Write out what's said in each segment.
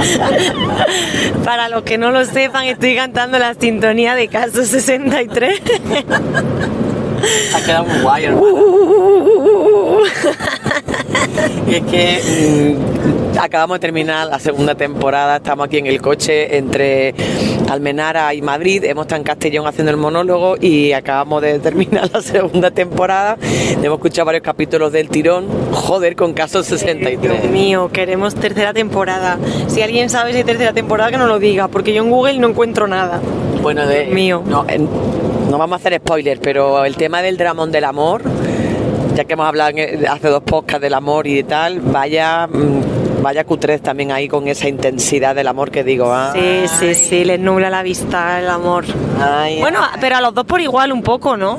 Para los que no lo sepan, estoy cantando la sintonía de Caso 63. Ha quedado muy guay, hermano. Y es que mm, acabamos de terminar la segunda temporada, estamos aquí en el coche entre Almenara y Madrid, hemos estado en Castellón haciendo el monólogo y acabamos de terminar la segunda temporada. Hemos escuchado varios capítulos del tirón, joder, con caso 63. Dios mío, queremos tercera temporada. Si alguien sabe si hay tercera temporada, que nos lo diga, porque yo en Google no encuentro nada. Bueno, de, Mío. No, en- no vamos a hacer spoilers, pero el tema del dramón del amor, ya que hemos hablado en- hace dos podcasts del amor y tal, vaya, mm, vaya Q3 también ahí con esa intensidad del amor que digo. Sí, sí, ay, sí, les nubla la vista el amor. ay, Bueno, ay. pero a los dos por igual un poco, ¿no?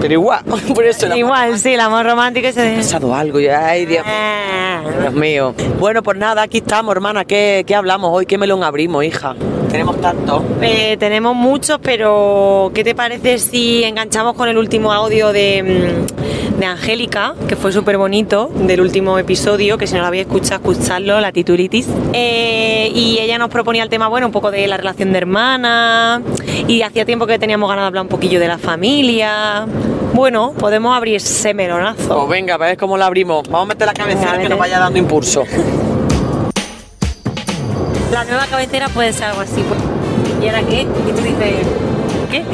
pero igual, por eso el amor- Igual, sí, el amor romántico ese Ha pasado algo, ay Dios, Ah. Dios mío. Bueno, pues nada, aquí estamos, hermana. ¿Qué, qué hablamos hoy? ¿Qué melón abrimos, hija? Tenemos tanto. Eh, tenemos muchos, pero ¿qué te parece si enganchamos con el último audio de, mm, de Angélica, que fue súper bonito, del último episodio, que si no lo habéis escuchado, escuchadlo, la titulitis. Eh, y ella nos proponía el tema, bueno, un poco de la relación de hermana, y hacía tiempo que teníamos ganas de hablar un poquillo de la familia. Bueno, podemos abrir ese melonazo. Pues venga, a ver cómo la abrimos. Vamos a meter la cabecera que nos vaya dando impulso. La nueva cabecera puede ser algo así. pues. ¿Y ahora qué? Y tú dices, ¿qué?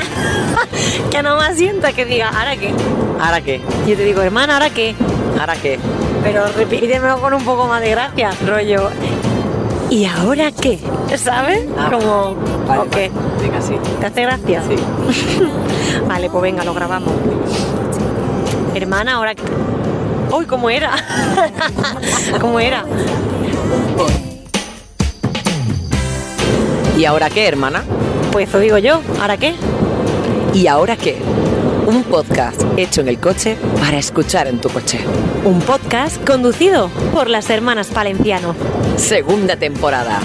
que no me asienta que diga, ¿ahora qué? ¿Ahora qué? Yo te digo, hermana, ¿ahora qué? ¿Ahora qué? Pero repítemelo con un poco más de gracia, rollo. ¿Y ahora qué? ¿Sabes? Ah, Como, Vale, ¿o qué? vale. Venga, sí. ¿Te hace gracia? Sí. Vale, pues venga, lo grabamos. Hermana, ¿ahora qué? Uy, ¿cómo era? ¿Cómo era? ¿Y ahora qué, hermana? Pues eso digo yo, ¿ahora qué? ¿Y ahora qué? Un podcast hecho en el coche para escuchar en tu coche. Un podcast conducido por las hermanas Palenciano. Segunda temporada.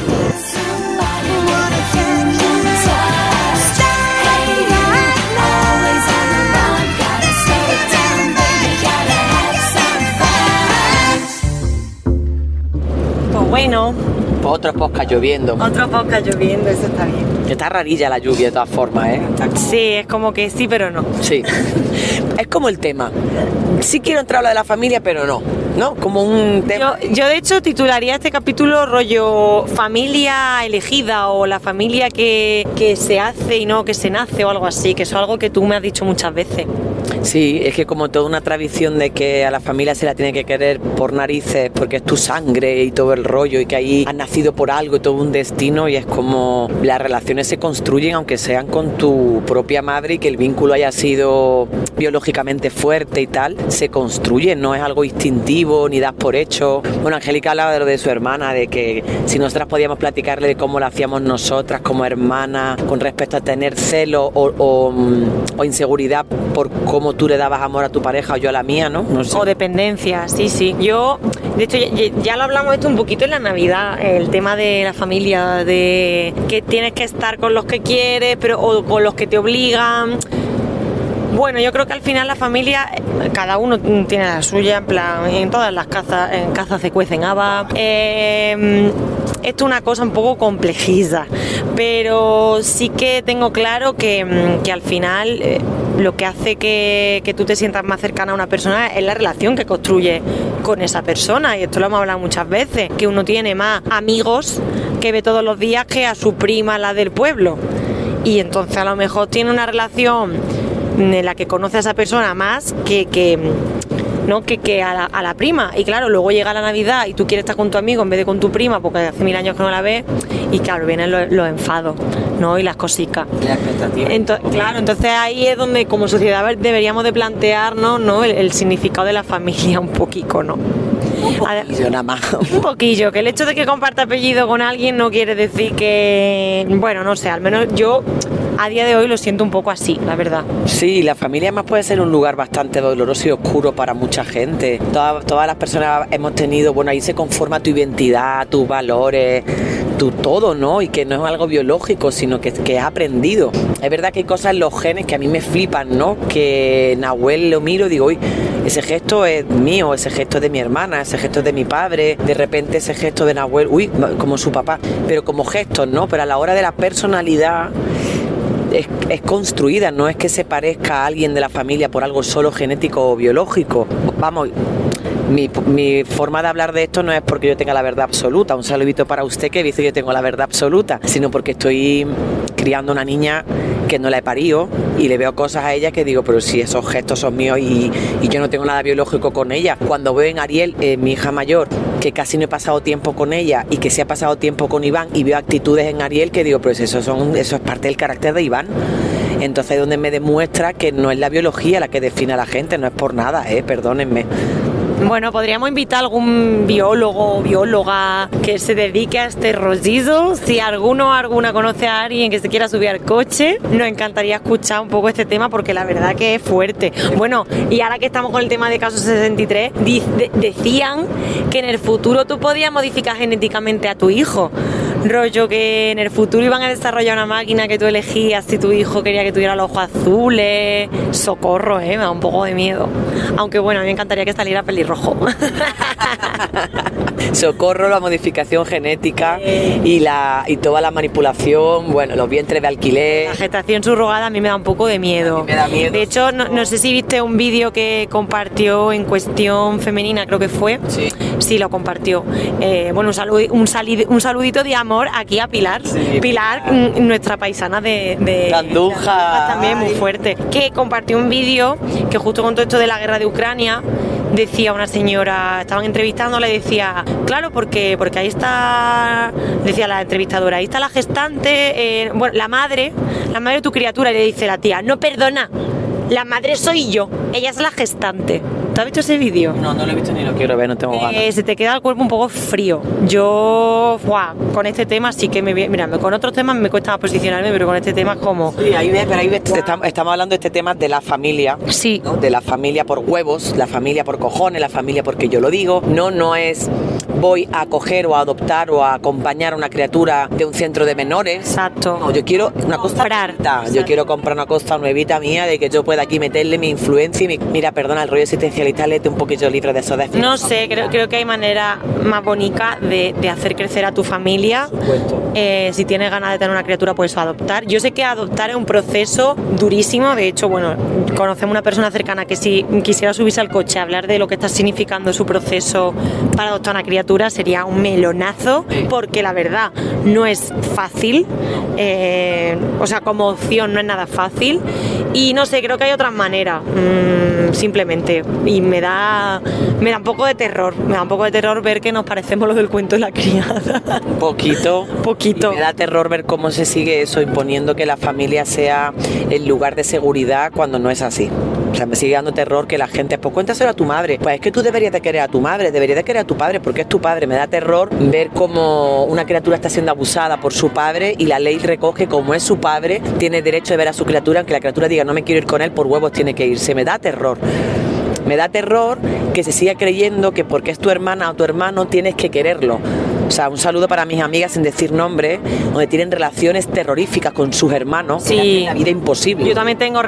Pues bueno, Otro podcast lloviendo. otro podcast lloviendo, eso está bien. Está rarilla la lluvia de todas formas, ¿eh? Sí, es como que sí, pero no. Sí. Es como el tema. Sí quiero entrar a hablar de la familia, pero no. ¿No? Como un tema. Yo, yo de hecho titularía este capítulo rollo familia elegida o la familia que, que se hace y no que se nace o algo así, que eso es algo que tú me has dicho muchas veces. Sí, es que como toda una tradición de que a la familia se la tiene que querer por narices porque es tu sangre y todo el rollo y que ahí has nacido por algo y todo un destino y es como las relaciones se construyen aunque sean con tu propia madre y que el vínculo haya sido biológicamente fuerte y tal, se construye, no es algo instintivo ni das por hecho. Bueno, Angélica hablaba de lo de su hermana, de que si nosotras podíamos platicarle de cómo lo hacíamos nosotras como hermanas con respecto a tener celo o, o, mm, o inseguridad por cómo tú le dabas amor a tu pareja o yo a la mía, ¿no? No sé. O dependencia, sí, sí. Yo, de hecho, ya, lo hablamos esto un poquito en la Navidad, el tema de la familia, de que tienes que estar con los que quieres, pero o con los que te obligan. Bueno, yo creo que al final la familia, cada uno tiene la suya, en plan, en todas las cazas, en cazas se cuecen habas. Eh, esto es una cosa un poco complejiza, pero sí que tengo claro que, mm, que al final eh, lo que hace que, que tú te sientas más cercana a una persona es la relación que construye con esa persona. Y esto lo hemos hablado muchas veces, que uno tiene más amigos que ve todos los días que a su prima, la del pueblo. Y entonces a lo mejor tiene una relación en la que conoce a esa persona más que, que, ¿no? que, que a, la, a la prima. Y claro, luego llega la Navidad y tú quieres estar con tu amigo en vez de con tu prima porque hace mil años que no la ves. Y claro, vienen los, los enfados ¿no? y las cosicas. La expectativa. Ento- claro, entonces ahí es donde como sociedad deberíamos de plantearnos ¿no? el, el significado de la familia un poquito, ¿no? Y yo nada más. un poquillo, que el hecho de que comparta apellido con alguien no quiere decir que, bueno, no sé, al menos yo a día de hoy lo siento un poco así, la verdad. Sí, la familia además puede ser un lugar bastante doloroso y oscuro para mucha gente. Todas, todas las personas hemos tenido, bueno, ahí se conforma tu identidad, tus valores, tu todo, ¿no? Y que no es algo biológico, sino que, que es aprendido. Es verdad que hay cosas en los genes que a mí me flipan, ¿no? Que Nahuel lo miro y digo, uy, ese gesto es mío, ese gesto es de mi hermana, ese gesto es de mi padre, de repente ese gesto de Nahuel, uy, como su papá, pero como gestos, ¿no? Pero a la hora de la personalidad es construida, no es que se parezca a alguien de la familia por algo solo genético o biológico. Vamos, mi, mi forma de hablar de esto no es porque yo tenga la verdad absoluta, un saludito para usted que dice que yo tengo la verdad absoluta, sino porque estoy criando una niña que no la he parido y le veo cosas a ella que digo, pero si esos gestos son míos y, yo no tengo nada biológico con ella. Cuando veo en Ariel, eh, mi hija mayor, que casi no he pasado tiempo con ella y que sí ha pasado tiempo con Iván y veo actitudes en Ariel que digo, pues eso, son, eso es parte del carácter de Iván. Entonces es donde me demuestra que no es la biología la que define a la gente, no es por nada, eh, perdónenme. Bueno, podríamos invitar a algún biólogo o bióloga que se dedique a este rollizo. Si alguno o alguna conoce a alguien que se quiera subir al coche, nos encantaría escuchar un poco este tema porque la verdad que es fuerte. Bueno, y ahora que estamos con el tema de caso 63, di- de- decían que en el futuro tú podías modificar genéticamente a tu hijo. Rollo que en el futuro iban a desarrollar una máquina que tú elegías si tu hijo quería que tuviera los ojos azules. Socorro, eh, me da un poco de miedo. Aunque bueno, a mí me encantaría que saliera pelirrojo. Socorro, la modificación genética y, la, y toda la manipulación, bueno, los vientres de alquiler. La gestación subrogada a mí me da un poco de miedo. A mí me da miedo. De hecho, no, no sé si viste un vídeo que compartió en cuestión femenina, creo que fue. Sí. Sí, lo compartió. Eh, bueno, un, saludi- un, sali- un saludito de amor aquí a Pilar. Sí, Pilar, Pilar. mm, nuestra paisana de, Andújar también, muy fuerte. Que compartió un vídeo que justo con todo esto de la guerra de Ucrania decía una señora, estaban entrevistando, le decía, claro, porque, porque ahí está, decía la entrevistadora, ahí está la gestante, eh, bueno, la madre, la madre de tu criatura, y le dice la tía, no perdona, la madre soy yo, ella es la gestante. ¿Te has visto ese vídeo? No, no lo he visto ni lo quiero ver, no tengo ganas. Eh, se te queda el cuerpo un poco frío. Yo, con este tema sí que me... Mira, con otros temas me cuesta posicionarme, pero con este tema es como... Sí, ahí ves, pero ahí ves, estamos, estamos hablando de este tema de la familia. Sí, ¿no? De la familia por huevos, la familia por cojones, la familia porque yo lo digo. No, no es voy a acoger o a adoptar o a acompañar a una criatura de un centro de menores. exacto. No, yo quiero una Comprar. Yo quiero comprar una cosa nuevita mía de que yo pueda aquí meterle mi influencia y mi... Mira, perdona, el rollo léete un poquillo libre de eso. De No sé, creo, creo que hay manera más bonita de, de hacer crecer a tu familia. supuesto. Eh, si tienes ganas de tener una criatura, puedes adoptar. Yo sé que adoptar es un proceso durísimo. De hecho, bueno, conocemos una persona cercana que si quisiera subirse al coche a hablar de lo que está significando su proceso para adoptar una criatura, sería un melonazo, porque la verdad no es fácil. Eh, o sea, como opción no es nada fácil. Y no sé, creo que hay otras maneras, mm, simplemente. Y me da, me da un poco de terror. Me da un poco de terror ver que nos parecemos los del cuento de la criada. Poquito. Poquito. Y me da terror ver cómo se sigue eso, imponiendo que la familia sea el lugar de seguridad cuando no es así. O sea, me sigue dando terror que la gente, pues cuéntaselo a tu madre. Pues es que tú deberías de querer a tu madre, deberías de querer a tu padre porque es tu padre. Me da terror ver cómo una criatura está siendo abusada por su padre y la ley recoge como es su padre, tiene derecho de ver a su criatura, aunque la criatura diga no me quiero ir con él, por huevos tiene que irse. Me da terror. Me da terror que se siga creyendo que porque es tu hermana o tu hermano tienes que quererlo. O sea, un saludo para mis amigas sin decir nombre, donde tienen relaciones terroríficas con sus hermanos, Sí. la vida imposible. Yo también tengo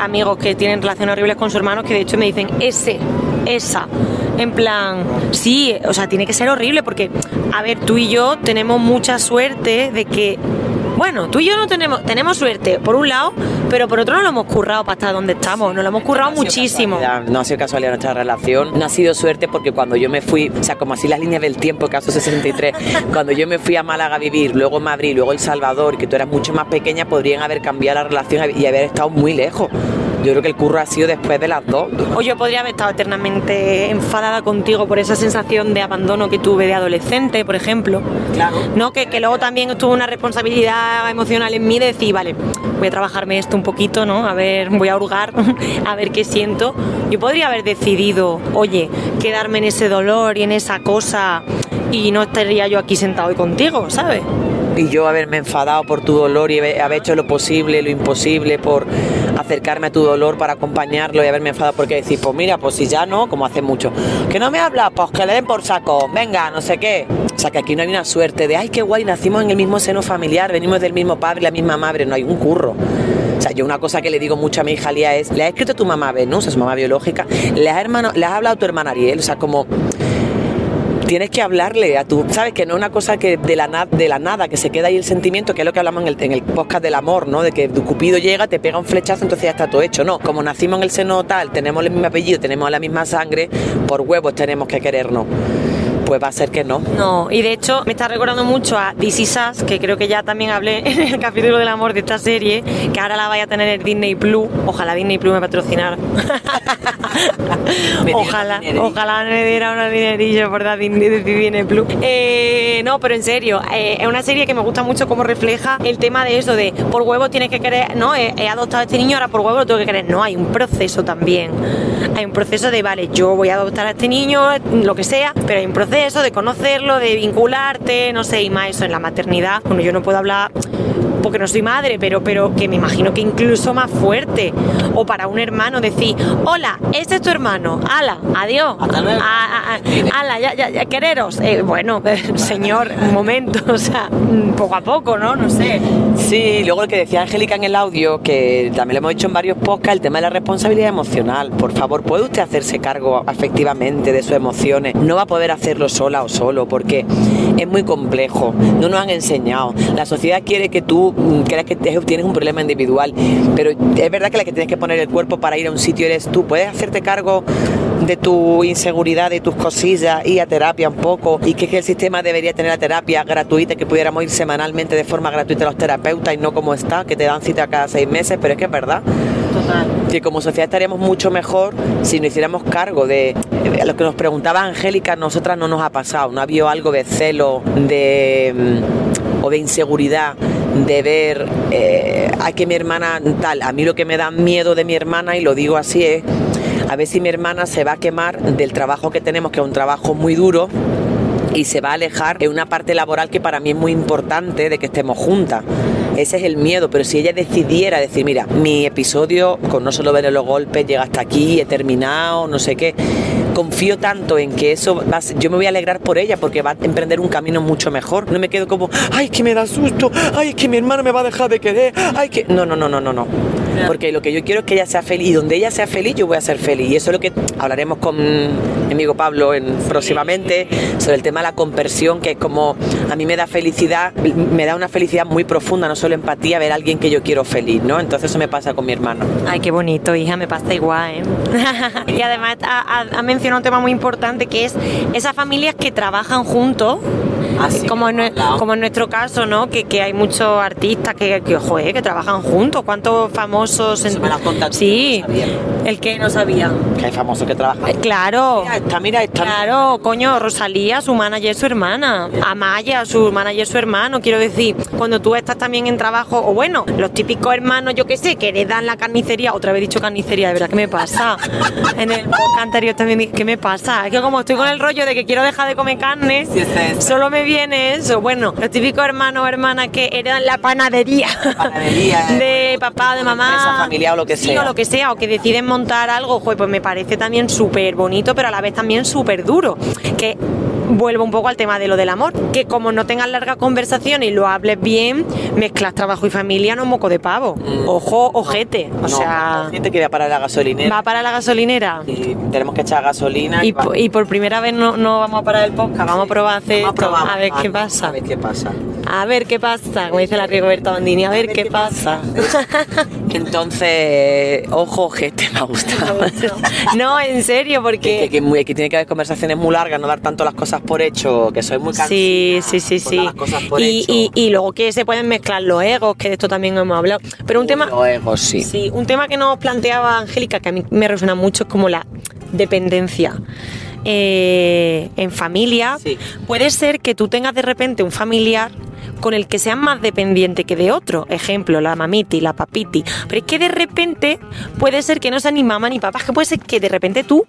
amigos que tienen relaciones horribles con sus hermanos que de hecho me dicen ese, esa. En plan, sí, o sea, tiene que ser horrible porque, a ver, tú y yo tenemos mucha suerte de que, bueno, tú y yo no tenemos, tenemos suerte, por un lado, pero por otro no lo hemos currado para estar donde estamos, nos lo hemos currado No muchísimo. No ha sido casualidad nuestra relación, no ha sido suerte porque cuando yo me fui, o sea, como así las líneas del tiempo, caso 63, cuando yo me fui a Málaga a vivir, luego Madrid, luego El Salvador, que tú eras mucho más pequeña, podrían haber cambiado la relación y haber estado muy lejos. Yo creo que el curro ha sido después de las dos. O yo podría haber estado eternamente enfadada contigo por esa sensación de abandono que tuve de adolescente, por ejemplo. Claro. No, que, que luego también estuvo una responsabilidad emocional en mí de decir, vale, voy a trabajarme esto un poquito, ¿no? A ver, voy a hurgar, a ver qué siento. Yo podría haber decidido, oye, quedarme en ese dolor y en esa cosa y no estaría yo aquí sentado hoy contigo, ¿sabes? Y yo haberme enfadado por tu dolor y haber hecho lo posible, lo imposible por acercarme a tu dolor para acompañarlo y haberme enfadado porque decir, pues mira, pues si ya no, como hace mucho, que no me habla, pues que le den por saco, venga, no sé qué. O sea que aquí no hay una suerte de, ay, qué guay, nacimos en el mismo seno familiar, venimos del mismo padre, la misma madre, no hay un curro. O sea, yo una cosa que le digo mucho a mi hija Lía es, ¿le ha escrito tu mamá Venus, es su mamá biológica? ¿Le has, ¿Le has hablado a tu hermana Ariel? O sea, como tienes que hablarle a tu, sabes que no es una cosa que de la, na- de la nada, que se queda ahí el sentimiento, que es lo que hablamos en el, en el podcast del amor, ¿no? De que tu Cupido llega, te pega un flechazo, entonces ya está todo hecho. No, como nacimos en el seno tal, tenemos el mismo apellido, tenemos la misma sangre, por huevos tenemos que querernos. Pues va a ser que no. No, y de hecho me está recordando mucho a This Is Us, que creo que ya también hablé en el capítulo del amor de esta serie, que ahora la vaya a tener el Disney Plus. Ojalá Disney Plus me patrocinara. Me ojalá, ojalá me diera unos dinerillos por dar Disney, Disney Plus. Eh, no, pero en serio, eh, es una serie que me gusta mucho cómo refleja el tema de eso, de por huevo tienes que querer, no, he, he adoptado a este niño, ahora por huevo lo tengo que querer. No, hay un proceso también. Hay un proceso de, vale, yo voy a adoptar a este niño, lo que sea, pero hay un proceso de conocerlo, de vincularte, no sé, y más eso en la maternidad. Bueno, yo no puedo hablar porque no soy madre, pero, pero que me imagino que incluso más fuerte. O para un hermano decir, hola, este es tu hermano, ala, adiós, Hasta luego. a- a- a- ala, ya, ya, ya, quereros. Eh, bueno, señor, un momento, o sea, mm, poco a poco, ¿no? No sé. Sí, luego lo que decía Angélica en el audio, que también lo hemos dicho en varios podcasts, el tema de la responsabilidad emocional. Por favor, ¿puede usted hacerse cargo afectivamente de sus emociones? No va a poder hacerlo sola o solo, porque es muy complejo. No nos han enseñado. La sociedad quiere que tú mm, creas que tienes un problema individual, pero es verdad que la que tienes que poner el cuerpo para ir a un sitio eres tú. ¿Puedes hacerte cargo de tu inseguridad, de tus cosillas, ir a terapia un poco y que, que el sistema debería tener la terapia gratuita, que pudiéramos ir semanalmente de forma gratuita a los terapeutas y no como está, que te dan cita cada seis meses, pero es que es verdad Total. que como sociedad estaríamos mucho mejor si nos hiciéramos cargo de, de lo que nos preguntaba Angélica, nosotras no nos ha pasado, no ha habido algo de celo, de mm, o de inseguridad de ver eh, a que mi hermana tal, a mí lo que me da miedo de mi hermana y lo digo así es a ver si mi hermana se va a quemar del trabajo que tenemos, que es un trabajo muy duro y se va a alejar en una parte laboral que para mí es muy importante de que estemos juntas. Ese es el miedo, pero si ella decidiera decir, mira, mi episodio con no solo ver los golpes llega hasta aquí, he terminado, no sé qué, confío tanto en que eso va a ser- yo me voy a alegrar por ella porque va a emprender un camino mucho mejor. No me quedo como, ay, que me da susto, ay, es que mi hermano me va a dejar de querer, ay, que... No, no, no, no, no, no. Porque lo que yo quiero es que ella sea feliz y donde ella sea feliz yo voy a ser feliz. Y eso es lo que hablaremos con mi amigo Pablo en, próximamente sobre el tema de la conversión, que es como a mí me da felicidad, me da una felicidad muy profunda, no solo empatía, ver a alguien que yo quiero feliz, ¿no? Entonces eso me pasa con mi hermano. Ay, qué bonito, hija, me pasa igual, ¿eh? y además ha, ha- ha mencionado un tema muy importante que es esas familias que trabajan juntos. Así como, en, como nuestro caso, ¿no? Que, que hay muchos artistas que, que, joder, que trabajan juntos. ¿Cuántos famosos? Me Sí, no el que no sabía. Que hay famosos que trabajan. Eh, Claro. Mira esta, mira esta. Claro, coño, Rosalía, su manager, su hermana. Amaya, su manager, su hermano. Quiero decir, cuando tú estás también en trabajo, o bueno, los típicos hermanos, yo qué sé, que heredan la carnicería. Otra vez he dicho carnicería, de verdad, ¿qué me pasa? En el podcast anterior también ¿qué me pasa? Es que como estoy con el rollo de que quiero dejar de comer carne, Sí, solo me viene eso. Bueno, los típicos hermanos o hermanas que heredan la panadería. Panadería, eh, de papá, de mamá. empresa familiar o lo que Sí, sea. o lo que sea, o que deciden montar algo, pues me parece también súper bonito, pero a la vez también súper duro. Que vuelvo un poco al tema de lo del amor, que como no tengas larga conversación y lo hables bien, mezclas trabajo y familia, no moco de pavo. Ojo, ojete. O No, sea, gente que va para la gasolinera. va para la gasolinera. Y tenemos que echar gasolina. Y, va- po- y por primera vez no, no vamos a parar el podcast, vamos a probar a hacer Vamos probar, a ver qué pasa. A ver qué pasa. A ver qué pasa, como dice la Rigoberta Bandini, a ver qué pasa. Entonces, ojo, gente, me ha gustado. No, en serio, que, porque... que muy- que tiene que haber conversaciones muy largas, no dar tanto las cosas por hecho, que soy muy cansada. Sí, sí, sí, sí. las cosas por Y, hecho. y, y luego que se pueden mezclar los egos, que de esto también hemos hablado. Pero un Uy, tema... los egos, sí. Sí, un tema que nos planteaba Angélica, que a mí me resuena mucho, es como la dependencia. Eh, en familia, Sí. puede ser que tú tengas de repente un familiar con el que seas más dependiente que de otro. Ejemplo, la mamiti, la papiti. Pero es que de repente puede ser que no sea ni mamá ni papá, es que puede ser que de repente tú,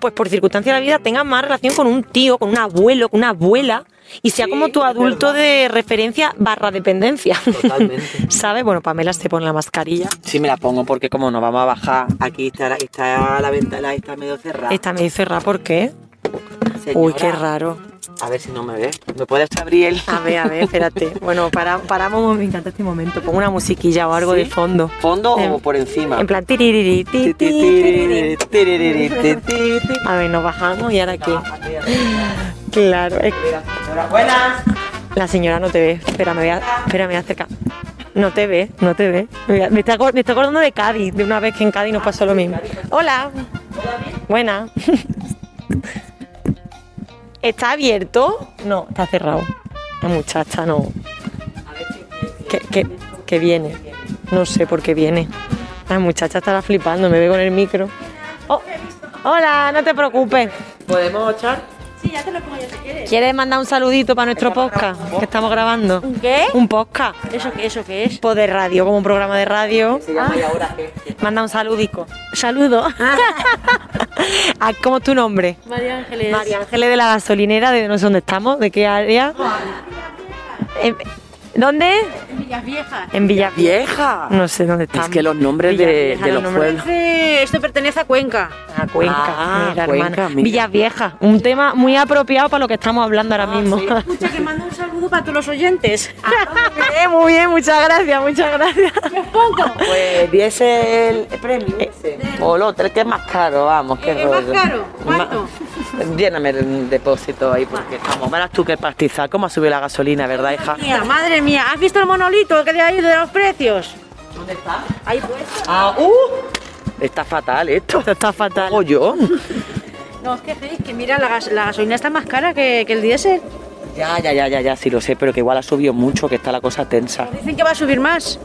pues por circunstancias de la vida, tengas más relación con un tío, con un abuelo, con una abuela, y sea Sí, como tu adulto de referencia barra dependencia. Totalmente. ¿Sabes? Bueno, Pamela se pone la mascarilla. Sí me la pongo porque como nos vamos a bajar, aquí está, la- está la ventana, está medio cerrada. Esta me dice cerrada, ¿por qué? Señora, Uy, qué raro. A ver si no me ves. ¿Me puedes abrir el A ver, a ver, espérate. Bueno, para, paramos, me encanta este momento. Pongo una musiquilla o algo ¿Sí? de fondo. fondo o por encima? En plan, tiriri, ti, ti, ti. A ver, nos bajamos y ahora qué. Claro, es Buenas. La señora no te ve. Espera, me voy a, espera, me voy a acercar. No te ve, no te ve. Me, está, acordando de Cádiz, de una vez que en Cádiz nos pasó lo mismo. Hola. Buena. ¿Está abierto? No, está cerrado. La muchacha no. Que, que, que viene. No sé por qué viene. La muchacha estará flipando, me ve con el micro. Oh, hola, no te preocupes. ¿Podemos echar? ¿Quieres mandar un saludito para nuestro podcast que estamos grabando? ¿Un qué? Un podcast. ¿Eso qué, eso qué es? Pues de radio, como un programa de radio. Se llama y ahora qué. Manda un saludico. Saludo. Ah, ¿Cómo es tu nombre? María Ángeles. María Ángeles de la gasolinera, de no sé dónde estamos, de qué área. En- ¿Dónde? Villas Viejas. En Villa ¡Vieja! No sé dónde estamos. Es que los nombres de, los los nombres. pueblos. Este- esto pertenece a Cuenca. A Cuenca, Ah, mira, Cuenca, hermana. mira. Villa Vieja, un tema muy apropiado para lo que estamos hablando ahora mismo. Escucha, que mando un saludo para todos los oyentes. muy bien, muy bien, muchas gracias, muchas gracias. Pues diese el premio ese. O el otro, el que es más caro, vamos, qué ¿El más rollo. caro? ¿Cuánto? Lléname el depósito ahí porque estamos. Verás tú qué pastizal, cómo ha subido la gasolina, ¿verdad, hija? Mía, madre mía, ¿has visto el monolito que de ahí de los precios? ¿Dónde está? Ahí pues. Ah, uh. Está fatal esto. Esto está fatal. O yo. No, es que, es que mira, la, gas- la gasolina está más cara que, que el diésel. Ya, ya, ya, ya, ya, sí lo sé, pero que igual ha subido mucho, que está la cosa tensa. Dicen que va a subir más.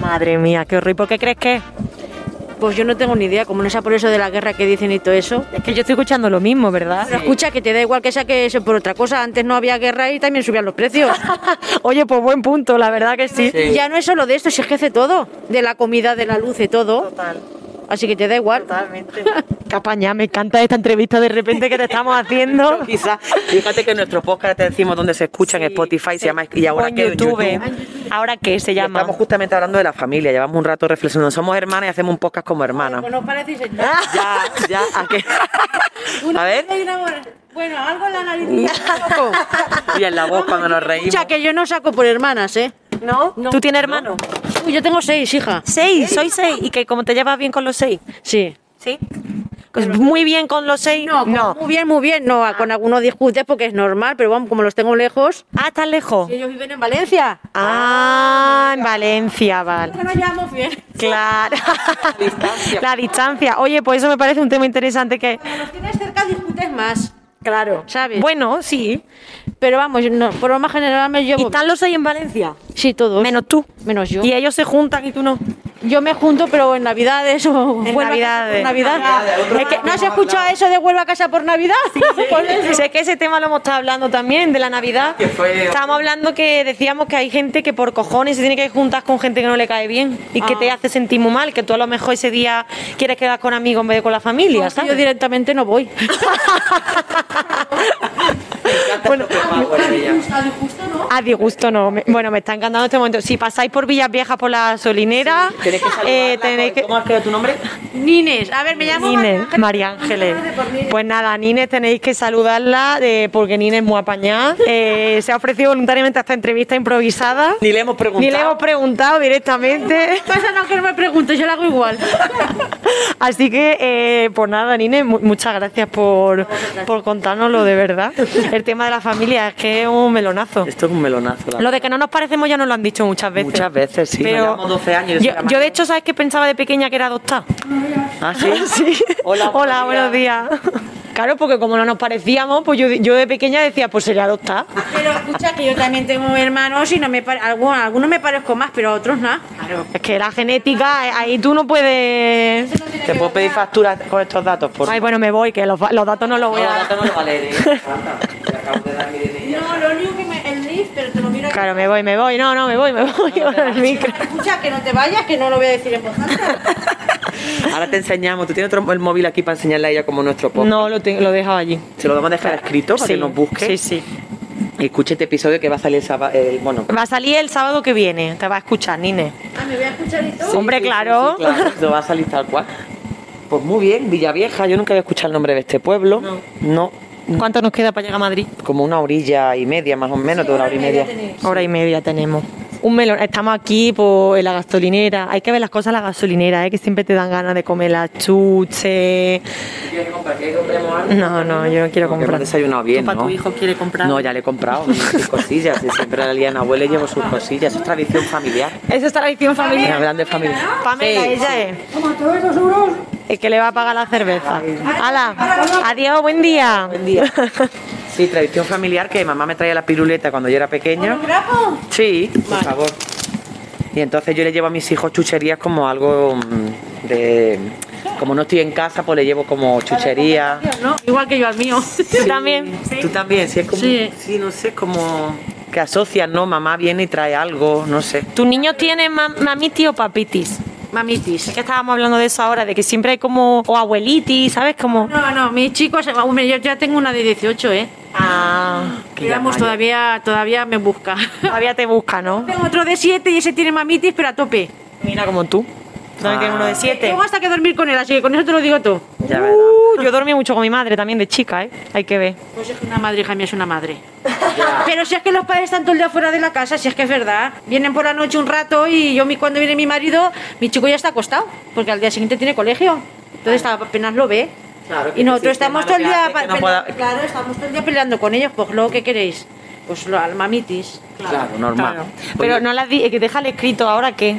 Madre mía, qué horror. ¿Y por qué crees que? Pues yo no tengo ni idea, como no sea por eso de la guerra que dicen y todo eso. Es que yo estoy escuchando lo mismo, ¿verdad? Pero escucha, que te da igual que sea que eso por otra cosa. Antes no había guerra y también subían los precios. Oye, pues buen punto, la verdad que sí. Sí. Ya no es solo de esto, si es que hace todo. De la comida, de la luz, de todo. Total, Así que te da igual. totalmente. Capaña, me encanta esta entrevista de repente que te estamos haciendo. Quizás, fíjate que en nuestro podcast te decimos dónde se escucha en Spotify, se llama y ahora que YouTube. Ahora qué se Y llama. Estamos justamente hablando de la familia, llevamos un rato reflexionando. Somos hermanas y hacemos un podcast como hermanas. Pues no parecéis Ya, ya, ¿a qué? A ver. Bueno, algo en la nariz. Y en la voz cuando nos reímos. Escucha, que yo no saco por hermanas, ¿eh? ¿No? ¿Tú tienes hermano? Uy, yo tengo seis, hija. Seis, soy seis. ¿Y que como te llevas bien con los seis? Sí. ¿Sí? Pues muy bien con los seis. No, muy bien, muy bien. No, con algunos discutes porque es normal, pero vamos, como los tengo lejos. Ah, ¿estás lejos? Ellos viven en Valencia. Ah, en Valencia, vale. No nos llevamos bien. Claro. distancia. La distancia. Oye, pues eso me parece un tema interesante que... Como los tienes cerca, discutes más. Claro. ¿Sabes? Bueno, sí. Pero vamos, no, por lo más general me ¿Y llevo. están los seis en Valencia? Sí, todos. Menos tú. Menos yo. Y ellos se juntan y tú no. Yo me junto, pero en Navidades o En Navidades. Navidad. Es que no se escucha eso de vuelvo a casa por Navidad. Pues eso. Sé que ese tema lo hemos estado hablando también, de la Navidad. Estábamos hablando que decíamos que hay gente que por cojones se tiene que juntar con gente que no le cae bien y que Ah. te hace sentir muy mal, que tú a lo mejor ese día quieres quedar con amigos en vez de con la familia, Yo ¿sabes? directamente no voy. bueno, A disgusto no. a disgusto no. Me- Bueno, me está encantando este momento. Si pasáis por Villas Viejas por la gasolinera, Tenéis que saludarla, eh, tenéis que... ¿Cómo has quedado tu nombre? Nines, a ver, me llamo Nines, María Ángeles. Pues nada, Nines tenéis que saludarla eh, porque Nines es muy apañada. Eh, se ha ofrecido voluntariamente a esta entrevista improvisada. Ni le hemos preguntado. Ni le hemos preguntado directamente. Pasa no que no me preguntes, yo lo hago igual. Así que, eh, pues nada, Nines, mu- muchas gracias por, por contárnoslo de verdad. El tema de la familia es que es un melonazo. Esto es un melonazo. la Lo de que no nos parecemos ya nos lo han dicho muchas veces. Muchas veces, sí. Pero Llevamos 12 años yo, la yo, de hecho, ¿sabes qué pensaba de pequeña que era adoptada? ¿Ah, sí? Sí. Hola, Hola, buenos días. Claro, porque como no nos parecíamos, pues yo, yo de pequeña decía, pues sería adoptada. Pero escucha que yo también tengo hermanos y no me pare- algunos, algunos me parezco más, pero a otros no. Es que la genética, eh, ahí tú no puedes... ¿Te puedo pedir factura con estos datos? Por Ay, bueno, me voy, que los, los datos no los voy No, a... los datos no lo vale. acabo de dar mi DNI. No, lo único que me. El NIF, pero te lo miro. Claro, me voy, me voy. No, no, me voy, me voy el micro. Escucha, que no te vayas, que no lo voy a decir en voz alta. Ahora te enseñamos. Tú tienes otro, el móvil aquí para enseñarle a ella como nuestro podcast. No, lo, tengo, lo he dejado allí. Se lo vamos a dejar escrito para Sí, que nos busque. Sí, sí. Escucha este episodio que va a salir el sábado. el- bueno. Va a salir el sábado que viene. Te va a escuchar, Nine. Ah, me voy a escuchar y todo. Hombre, Sí, claro. sí, claro, esto va a salir tal cual. Pues muy bien, Villavieja. Yo nunca había escuchado el nombre de este pueblo. No. No. ¿Cuánto nos queda para llegar a Madrid? Como una orilla y media, más o menos, de una hora y media. Hora y media tenemos. Un melón. Estamos aquí por, en la gasolinera. Hay que ver las cosas en la gasolinera, ¿eh? que siempre te dan ganas de comer las chuches. ¿Quieres comprar? ¿Quieres algo? No, no, yo no quiero comprar. hemos desayunado bien, ¿Tú para ¿no? tu hijo quiere comprar? No, ya le he comprado sus cosillas. y siempre a la Liana abuela le llevo sus cosillas. Eso es tradición familiar. Eso es tradición Una familiar. grande familia. Pamela, Sí. ella es. El que le va a pagar la cerveza. ¡Hala! Adiós, buen día. Buen día. Sí, tradición familiar que mamá me traía la piruleta cuando yo era pequeña. Sí, por favor. Y entonces yo le llevo a mis hijos chucherías como algo mm, de... Como no estoy en casa, pues le llevo como chuchería. ¿no? Igual que yo al mío. ¿Tú también? Tú también, sí, es como... Sí. Sí, no sé, como... Que asocian, ¿no? Mamá viene y trae algo, no sé. ¿Tus niños tienen mam- mamitis o papitis? Mamitis. Es que estábamos hablando de eso ahora, de que siempre hay como... O abuelitis, ¿sabes? Como... No, no, mis chicos, hombre, yo ya tengo una de 18, ¿eh? Ah, Que Digamos, todavía, todavía me busca. todavía te busca, ¿no? Tengo otro de 7 y ese tiene mamitis, pero a tope. Mira como tú. ¿Tú también Ah. tienes uno de siete? Tengo hasta que dormir con él, así que con eso te lo digo todo. Ya. Uh, yo dormí mucho con mi madre también de chica, ¿eh? Hay que ver. Pues es que una madre, hija mía, es una madre. Pero si es que los padres están todo el día fuera de la casa, si es que es verdad. Vienen por la noche un rato y yo mi- cuando viene mi marido, mi chico ya está acostado, porque al día siguiente tiene colegio. Entonces apenas lo ve. Claro, que y nosotros estamos todo el que día hace que no pueda- claro, estamos todo el día peleando con ellos, pues luego qué queréis? Pues lo, al mamitis. Claro, normal. Claro. Oye, Pero no las di, eh, que déjale escrito ahora qué.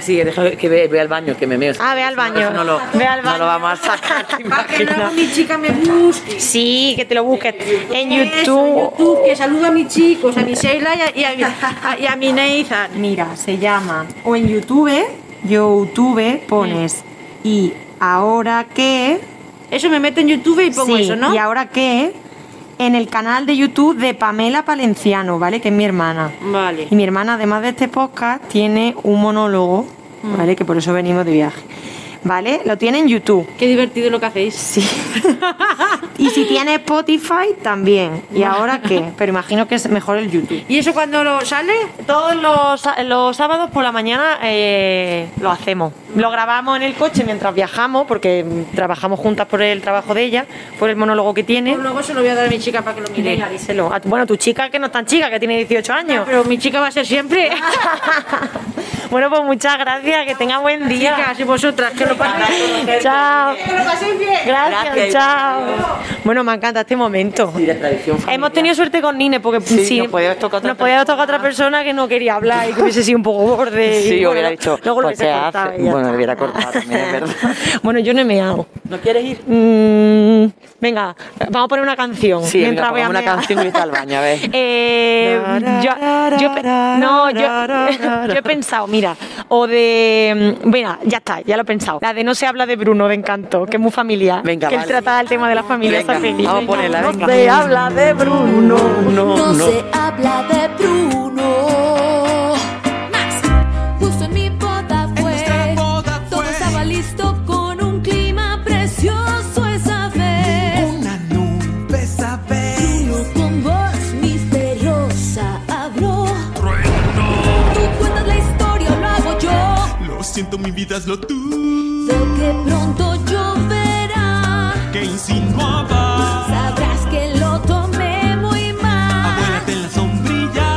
Sí, deja que ve, ve al baño, que me meo. Ah, ve al baño. No lo, Ve al no baño. lo vamos a sacar, ¿te Para que luego mi chica me busque. Sí, que te lo busques en YouTube. YouTube, que saludo a mis chicos, a mi Sheila y a, y a mi- a- y a mi Nathan. Mira, se llama. O en YouTube, YouTube pones. Y ahora qué. Eso me meto en YouTube y pongo Sí, eso, ¿no? Y ahora qué. En el canal de YouTube de Pamela Palenciano, ¿vale? Que es mi hermana. Vale. Y mi hermana, además de este podcast, tiene un monólogo, ¿vale? Que por eso venimos de viaje. ¿Vale? Lo tiene en YouTube. Qué divertido lo que hacéis. Sí. y si tiene Spotify, también. ¿Y ahora qué? Pero imagino que es mejor el YouTube. ¿Y eso cuando lo sale? Todos los, los sábados por la mañana eh, lo hacemos. Lo grabamos en el coche mientras viajamos, porque trabajamos juntas por el trabajo de ella, por el monólogo que tiene. Pues luego se lo voy a dar a mi chica para que lo mire. Venga, díselo. A tu- Bueno, tu chica que no es tan chica, que tiene 18 años. Pero mi chica va a ser siempre. bueno, pues muchas gracias, que tenga buen día. Chicas y vosotras, que lo Chao. Gracias, Gracias. chao. Bueno, me encanta este momento. Sí, de tradición familiar. Hemos tenido suerte con Nine porque Sí, sí, nos podía tocado otra nos podía tocado otra persona que no quería hablar y que hubiese sido un poco borde. Sí, bueno, hubiera dicho, Luego lo pues, hubiese ¿qué cortado Bueno, lo hubiera cortado también, es verdad. bueno, yo no me hago. ¿No quieres ir? Mm, venga, vamos a poner una canción. Sí, mientras venga, voy a una canción y al baño, a ver. Eh, yo, yo no, yo, yo he pensado, mira, o de. mm, Mira, ya está, ya lo he pensado. La de No se habla de Bruno, de Encanto, que es muy familiar. Venga, que él trata el tema de la familia, Venga, feliz. vamos a ponerla, No venga. se habla de Bruno. No, No, no. se habla de Bruno. Lo siento, mi vida es lo tú Sé que pronto lloverá. que insinuaba. Sabrás que lo tomé muy mal. Abuélate en la sombrilla.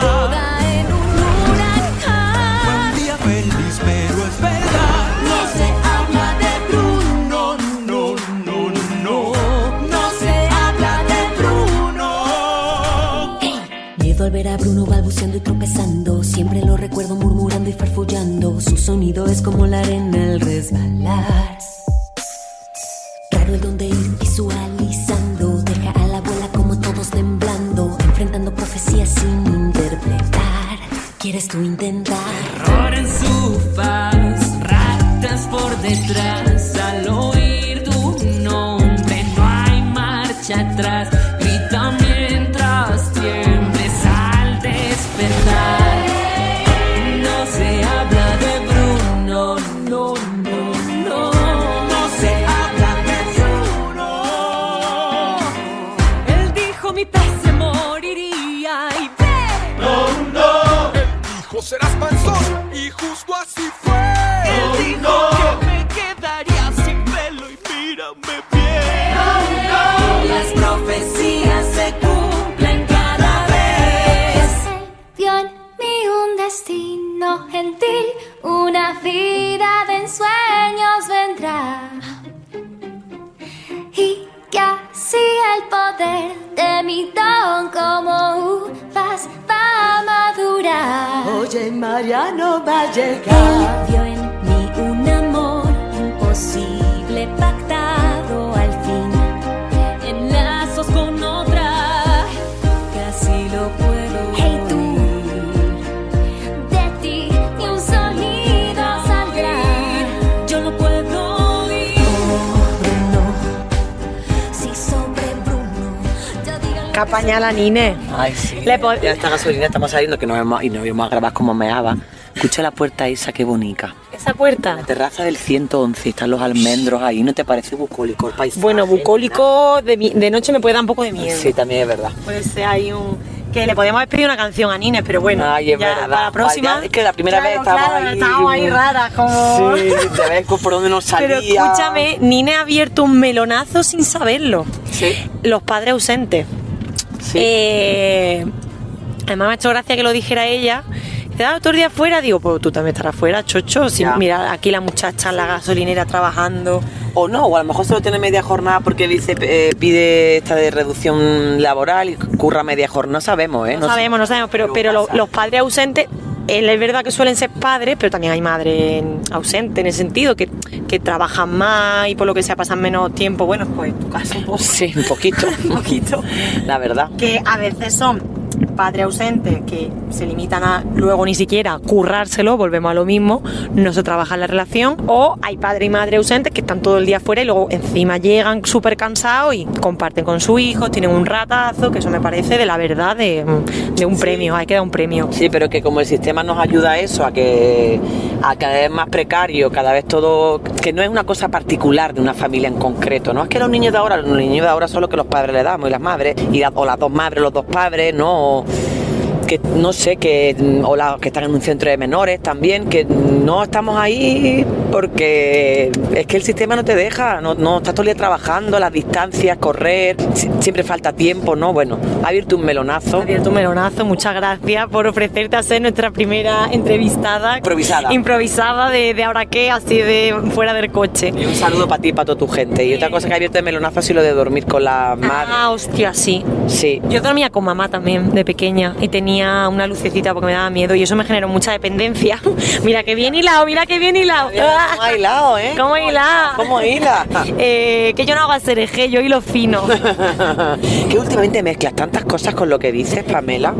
Toda en un huracán. un día feliz, pero es verdad. No se habla de Bruno. No, no, no, no. No se habla de Bruno. Al ver a Bruno balbuceando y tropezando. Siempre lo recuerdo murmurando farfullando. Su sonido es como la arena al resbalar. Raro el donde ir visualizando. Deja a la abuela como todos temblando. Enfrentando profecías sin interpretar. ¿Quieres tú intentar? Terror en su faz, ratas por detrás. Al oír tu nombre no hay marcha atrás. perderte mi don como uvas va a madurar. Oye, María no va a llegar. Él vio en mí un amor imposible pactar. Que apaña a la Nine. Ay, sí. Le Ya esta gasolina estamos saliendo que nos vamos, y nos íbamos a grabar como meaba. Escucha la puerta esa, qué bonita. Esa puerta. La terraza del 111, están los almendros ahí. ¿No te parece bucólico el paisaje? Bueno, bucólico de, mi- de noche me puede dar un poco de miedo. Sí, también es verdad. Puede ser ahí un... Que le podemos haber pedido una canción a Nines, pero bueno, Ay, es ya verdad. para la próxima... Ay, es que la primera vez estábamos claro, ahí- estábamos ahí raras, como... Sí, te ves por dónde nos salía. Pero escúchame, Nine ha abierto un melonazo sin saberlo. Sí, Los padres ausentes. Sí. Eh, además me ha hecho gracia que lo dijera ella. Dice, ah, otro día fuera, digo, pues tú también estarás fuera, chocho. Si, Ya. mira, aquí la muchacha en la gasolinera trabajando. O no, o a lo mejor se lo tiene media jornada porque dice eh, pide esta de reducción laboral y curra media jornada. No sabemos, ¿eh? No, sabemos, no sabemos, pero, pero los padres ausentes, es verdad que suelen ser padres, pero también hay madres ausentes en el sentido que, que trabajan más y por lo que sea pasan menos tiempo. Bueno, pues en tu caso, pues, Sí, un poquito. un poquito. La verdad. que a veces son padres ausentes que se limitan a luego ni siquiera currárselo, volvemos a lo mismo, no se trabaja la relación, o hay padre y madre ausentes que están todo el día fuera y luego encima llegan súper cansados y comparten con su hijo, tienen un ratazo, que eso me parece de la verdad de, de un premio, hay que dar un premio. Sí, pero que como el sistema nos ayuda a eso, a que a cada vez más precario, cada vez todo, que no es una cosa particular de una familia en concreto, no es que los niños de ahora, los niños de ahora son lo que los padres le damos y las madres, y la- o las dos madres, los dos padres, no, O que no sé, que o las que están en un centro de menores también, que no estamos ahí porque es que el sistema no te deja, no, no estás todo el día trabajando, las distancias, correr, si- siempre falta tiempo, ¿no? Bueno, ha abierto un melonazo. Abierto un melonazo, muchas gracias por ofrecerte a ser nuestra primera entrevistada. Improvisada. Improvisada de, de ahora qué, así de fuera del coche. Y un saludo para ti y para toda tu gente. Y otra cosa que ha abierto el melonazo ha sido lo de dormir con la madre. Ah, hostia, sí. Sí. Yo dormía con mamá también, de pequeña, y tenía una lucecita porque me daba miedo, y eso me generó mucha dependencia. mira que bien hilado, mira que bien hilado. ¿Cómo ha hilado, eh? ¿Cómo hila? ¿Cómo hila? Eh, que yo no hago acereje, yo hilo fino. que últimamente mezclas tantas cosas con lo que dices, Pamela.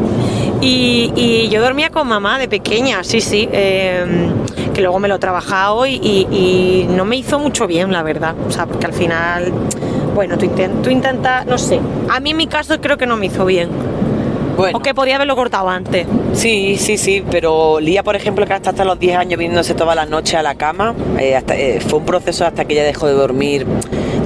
Y, y yo dormía con mamá de pequeña, sí, sí. eh, que luego me lo he trabajado y, y- y no me hizo mucho bien, la verdad. O sea, porque al final, bueno, tú, inten- tú intentas, no sé. A mí en mi caso creo que no me hizo bien. Bueno, O que podía haberlo cortado antes. sí, sí, sí, pero Lía, por ejemplo, que hasta hasta los 10 años viniéndose todas las noches a la cama, eh, hasta- eh, fue un proceso hasta que ella dejó de dormir,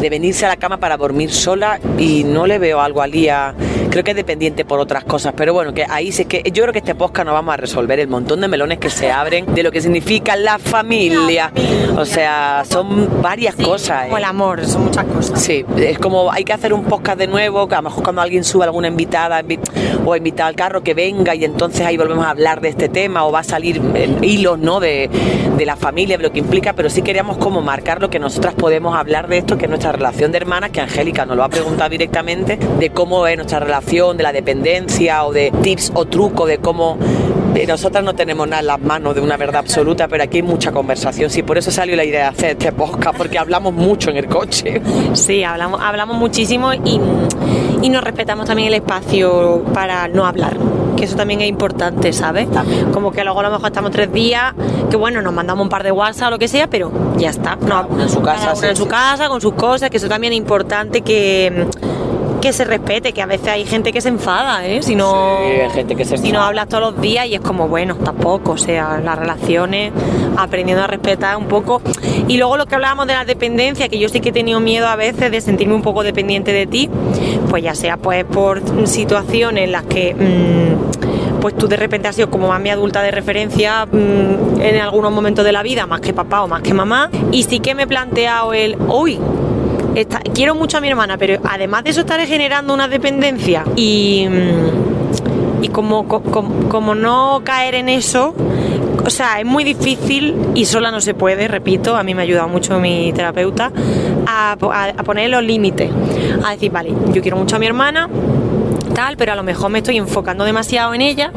de venirse a la cama para dormir sola y no le veo algo a Lía, creo que es dependiente por otras cosas, pero bueno, que ahí sí que yo creo que este podcast no vamos a resolver el montón de melones que se abren de lo que significa la familia, o sea, son varias cosas. Como ¿eh? el amor, son muchas cosas. Sí, es como hay que hacer un podcast de nuevo, que a lo mejor cuando alguien sube alguna invitada invi- o invitada al carro que venga y entonces ahí volvemos a hablar de este tema o va a salir eh, hilos ¿no? de, de la familia, de lo que implica, pero sí queríamos como marcar lo que nosotras podemos hablar de esto, que es nuestra relación de hermanas, que Angélica nos lo ha preguntado directamente, de cómo es nuestra relación, de la dependencia o de tips o trucos, de cómo... eh, Nosotras no tenemos nada en las manos de una verdad absoluta, pero aquí hay mucha conversación. Sí, por eso salió la idea de hacer este podcast, porque hablamos mucho en el coche. Sí, hablamos, hablamos muchísimo y, y nos respetamos también el espacio para no hablar. Que eso también es importante, ¿sabes? Como que luego a lo mejor estamos tres días, que bueno, nos mandamos un par de WhatsApp o lo que sea, pero ya está. No, en su casa, sí, en su sí. casa, con sus cosas, que eso también es importante que, que se respete, que a veces hay gente que se enfada, ¿eh? Si no, Sí, hay gente que se si no hablas todos los días y es como, bueno, tampoco, o sea, las relaciones, aprendiendo a respetar un poco. Y luego lo que hablábamos de la dependencia, que yo sí que he tenido miedo a veces de sentirme un poco dependiente de ti, pues ya sea pues por situaciones en las que mm, pues tú de repente has sido como mami adulta de referencia mm, en algunos momentos de la vida, más que papá o más que mamá, y sí que me he planteado el, uy, quiero mucho a mi hermana, pero además de eso estaré generando una dependencia y, mm, como, co- com- como no caer en eso, o sea, es muy difícil y sola no se puede, repito, a mí me ha ayudado mucho mi terapeuta a poner los límites, a decir, vale, yo quiero mucho a mi hermana, tal, pero a lo mejor me estoy enfocando demasiado en ella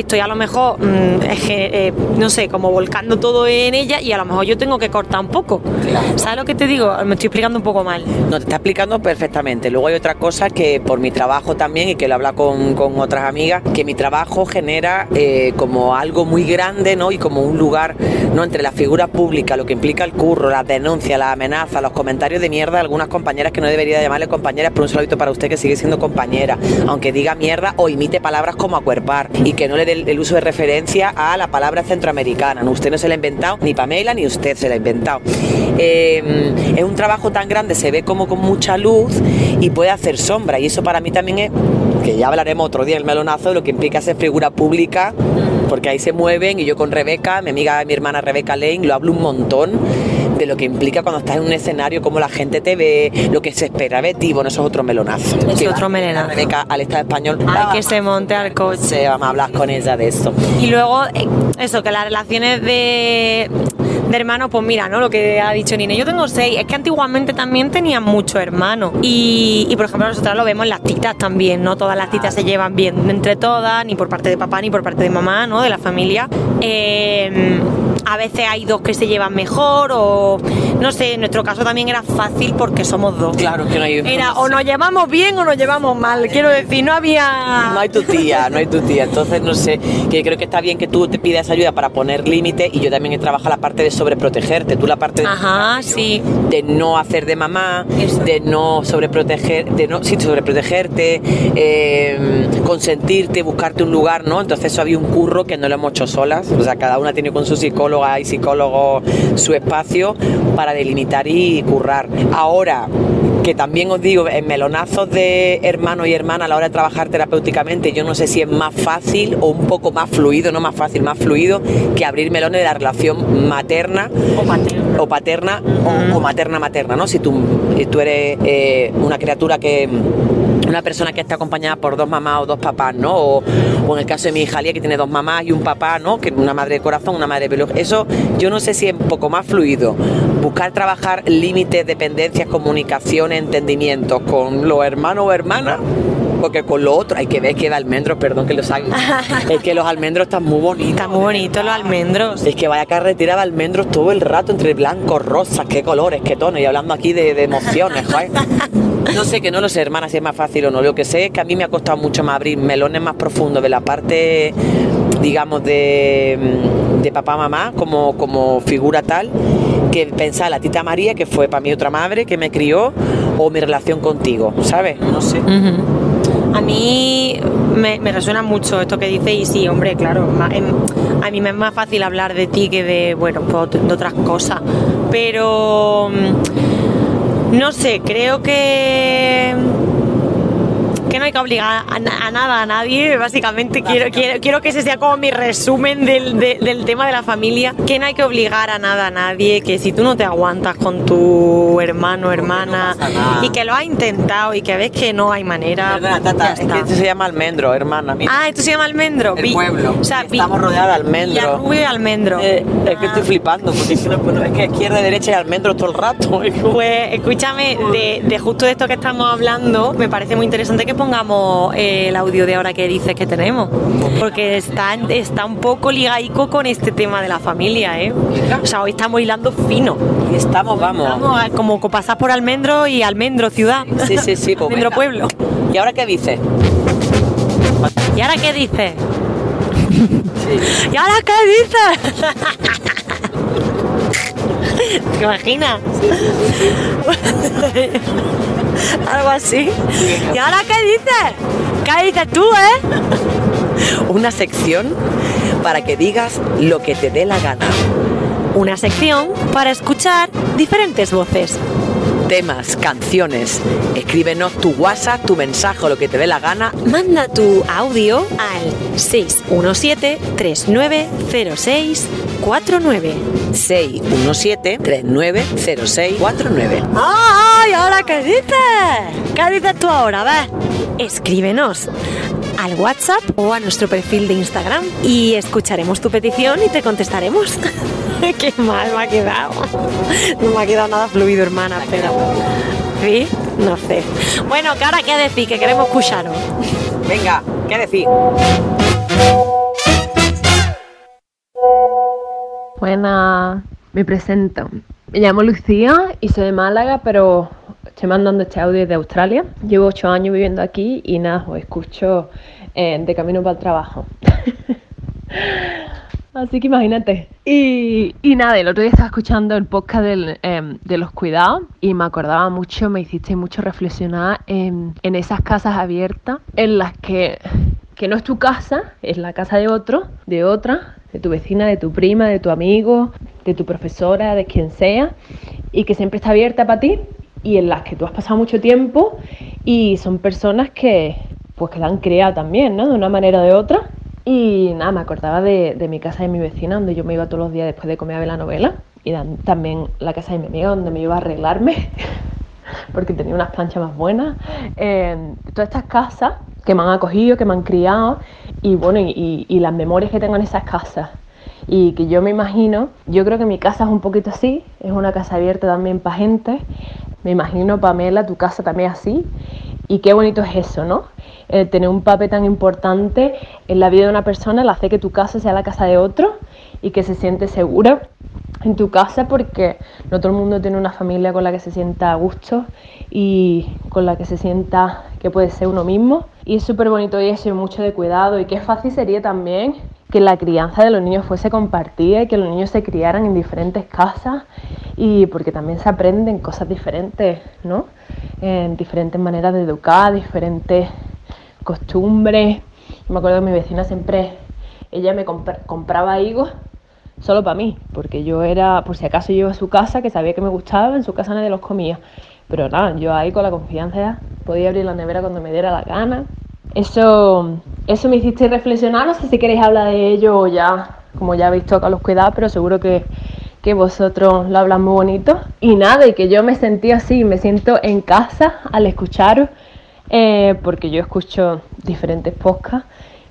estoy a lo mejor, mm, eh, no sé, como volcando todo en ella y a lo mejor yo tengo que cortar un poco. Claro. ¿Sabes lo que te digo? Me estoy explicando un poco mal. No, te está explicando perfectamente. Luego hay otra cosa que por mi trabajo también, y que lo habla con, con otras amigas, que mi trabajo genera eh, como algo muy grande, ¿no? Y como un lugar, ¿no? Entre la figura pública, lo que implica el curro, las denuncias, las amenazas, los comentarios de mierda de algunas compañeras que no debería llamarle compañeras, pero un saludito para usted que sigue siendo compañera, aunque diga mierda o imite palabras como acuerpar y que no le el, el uso de referencia a la palabra centroamericana. ¿no? Usted no se la ha inventado, ni Pamela, ni usted se la ha inventado. Eh, es un trabajo tan grande, se ve como con mucha luz y puede hacer sombra. Y eso para mí también es, que ya hablaremos otro día el melonazo, de lo que implica ser figura pública, porque ahí se mueven y yo con Rebeca, mi amiga, mi hermana Rebeca Lane, lo hablo un montón de lo que implica cuando estás en un escenario, cómo la gente te ve, lo que se espera de ti, bueno, eso es otro melonazo. Es Que otro melonazo. Rebeca al Estado español. Hay que se monte al coche. Vamos a hablar con ella de eso. Y luego, eh, eso, que las relaciones de, de hermanos, pues mira, ¿no? Lo que ha dicho Nina. Yo tengo seis. Es que antiguamente también tenían muchos hermanos. Y, y, por ejemplo, nosotros lo vemos en las citas también, ¿no? Todas las citas se llevan bien entre todas, ni por parte de papá ni por parte de mamá, ¿no? De la familia. Eh, a veces hay dos que se llevan mejor o no sé, en nuestro caso también era fácil porque somos dos. Claro que no hay. Era o nos llevamos bien o nos llevamos mal. Quiero decir, no había... No hay tu tía, no hay tu tía. Entonces, no sé, que creo que está bien que tú te pidas ayuda para poner límites y yo también he trabajado la parte de sobreprotegerte. Tú la parte de, Ajá, sí. de no hacer de mamá, Eso. de no sobreproteger, de no, sí, sobreprotegerte, eh, consentirte, buscarte un lugar, ¿no? Entonces eso había un curro que no lo hemos hecho solas. O sea, cada una tiene con su psicóloga y psicólogo su espacio para delimitar y currar. Ahora, que también os digo, en melonazos de hermano y hermana a la hora de trabajar terapéuticamente, yo no sé si es más fácil o un poco más fluido, no más fácil, más fluido que abrir melones de la relación materna O paterna. o paterna o, o materna materna, ¿no? Si tú, eh, tú eres eh, una criatura que una persona que está acompañada por dos mamás o dos papás, ¿no? O, o en el caso de mi hija Lía, que tiene dos mamás y un papá, ¿no? Que una madre de corazón, una madre de pelo. Eso yo no sé si es un poco más fluido. Buscar trabajar límites, dependencias, comunicaciones, entendimientos con los hermanos o hermanas. Porque con lo otro hay que ver que de almendros, perdón que los haga. es que los almendros están muy bonitos. Está muy bonito los almendros. Es que vaya carretera de almendros todo el rato entre blancos, rosas, qué colores, qué tonos. Y hablando aquí de, de emociones, joder. No sé, que no lo sé, hermana, si es más fácil o no. Lo que sé es que a mí me ha costado mucho más abrir melones más profundos de la parte, digamos, de, de papá, mamá, como, como figura tal, que pensar la tita María, que fue para mí otra madre que me crió, o mi relación contigo, ¿sabes? No sé. A mí me, resuena mucho esto que dice y sí, hombre, claro, em, a mí me es más fácil hablar de ti que de, bueno, pues, de otras cosas, pero mm, no sé, creo que que no hay que obligar a, a nada a nadie, básicamente quiero, quiero, quiero que ese sea como mi resumen del, de- del tema de la familia, que no hay que obligar a nada a nadie, que si tú no te aguantas con tu hermano, hermana, nada. y que lo has intentado y que ves que no hay manera, Perdona, ya tata, es que esto se llama almendro, hermana. Mira. Ah, esto se llama almendro. El pueblo. O sea, Estamos rodeados de. Villarrubio y almendro. Eh, es que estoy flipando, porque es que, no es que izquierda derecha y almendros todo el rato. Pues escúchame, de, de justo de esto que estamos hablando, me parece muy interesante que pongamos eh, el audio de ahora que dices que tenemos. Porque está, está un poco ligaico con este tema de la familia, ¿eh? O sea, hoy estamos hilando fino. Y estamos, vamos. Vamos a- como co- pasar por Almendro y Almendro ciudad. Sí, sí, sí. pues Almendro venga. pueblo. ¿Y ahora qué dices? ¿Y ahora qué dices? Sí. ¿Y ahora qué dices? ¿Te imaginas? Algo así. ¿Y ahora qué dices? ¿Qué dices tú, eh? Una sección para que digas lo que te dé la gana. Una sección para escuchar diferentes voces. Temas, canciones. Escríbenos tu WhatsApp, tu mensaje o lo que te dé la gana. Manda tu audio al 617-390649. 617-390649. ¡Ay! ¿Ahora qué dices? ¿Qué dices tú ahora? A ver. Escríbenos al WhatsApp o a nuestro perfil de Instagram y escucharemos tu petición y te contestaremos. qué mal me ha quedado. No me ha quedado nada fluido, hermana, pero. ¿Sí? No sé. Bueno, que ahora qué decir, que queremos escucharos. Venga, ¿qué decir? Buenas, me presento. Me llamo Lucía y soy de Málaga, pero estoy mandando este audio desde Australia. Llevo ocho años viviendo aquí y nada, os escucho eh, de camino para el trabajo. Así que imagínate. Y, y nada, el otro día estaba escuchando el podcast del, em, de los cuidados y me acordaba mucho, me hiciste mucho reflexionar en, en esas casas abiertas en las que, que no es tu casa, es la casa de otro, de otra, de tu vecina, de tu prima, de tu amigo, de tu profesora, de quien sea, y que siempre está abierta para ti y en las que tú has pasado mucho tiempo y son personas que pues que la han creado también, ¿no? De una manera o de otra. Y nada, me acordaba de, mi casa de mi vecina, donde yo me iba todos los días después de comer a ver la novela. Y también la casa de mi amiga, donde me iba a arreglarme, porque tenía unas planchas más buenas. Eh, todas estas casas que me han acogido, que me han criado, y bueno, y, las memorias que tengo en esas casas. Y que yo me imagino, yo creo que mi casa es un poquito así, es una casa abierta también para gente. Me imagino, Pamela, tu casa también así. Y qué bonito es eso, ¿no? Eh, tener un papel tan importante en la vida de una persona, el hacer que tu casa sea la casa de otro y que se siente segura en tu casa porque no todo el mundo tiene una familia con la que se sienta a gusto y con la que se sienta que puede ser uno mismo. Y es súper bonito y eso y mucho de cuidado y qué fácil sería también que la crianza de los niños fuese compartida y que los niños se criaran en diferentes casas y porque también se aprenden cosas diferentes, ¿no? En diferentes maneras de educar, diferentes costumbres. Me acuerdo que mi vecina siempre, ella me compra- compraba higos solo para mí, porque yo era, por si acaso yo iba a su casa, que sabía que me gustaba, en su casa nadie los comía. Pero nada, yo ahí con la confianza podía abrir la nevera cuando me diera la gana. Eso, eso me hiciste reflexionar, no sé si queréis hablar de ello o ya, como ya habéis tocado los cuidados, pero seguro que, que vosotros lo hablan muy bonito. Y nada, y que yo me sentí así, me siento en casa al escucharos, eh, porque yo escucho diferentes podcasts,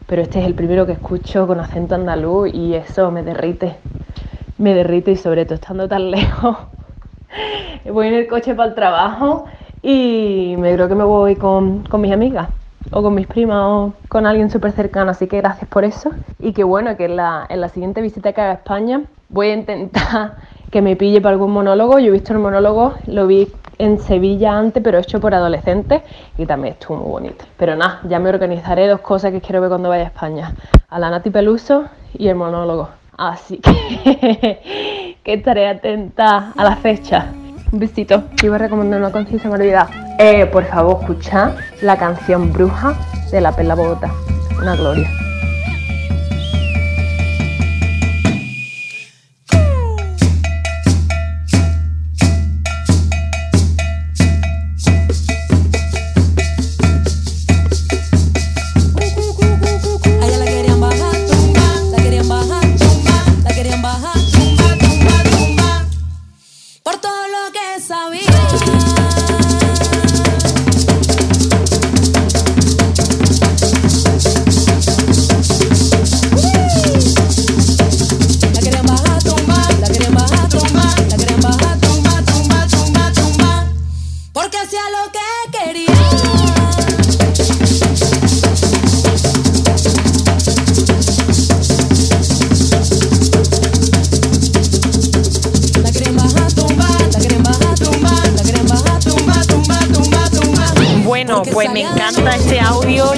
pero este es el primero que escucho con acento andaluz y eso me derrite, me derrite y sobre todo estando tan lejos. Voy en el coche para el trabajo y me creo que me voy con, con mis amigas o con mis primas o con alguien súper cercano, así que gracias por eso. Y que bueno, que en la, en la siguiente visita que haga a España voy a intentar que me pille para algún monólogo. Yo he visto el monólogo, lo vi en Sevilla antes, pero hecho por adolescentes y también estuvo muy bonito. Pero nada, ya me organizaré dos cosas que quiero ver cuando vaya a España. A la Nati Peluso y el monólogo. Así que, que estaré atenta a la fecha. Un besito. Te iba a recomendar una canción, se me olvidado. Eh, por favor, escuchad la canción Bruja de la Perla Bogotá. Una gloria.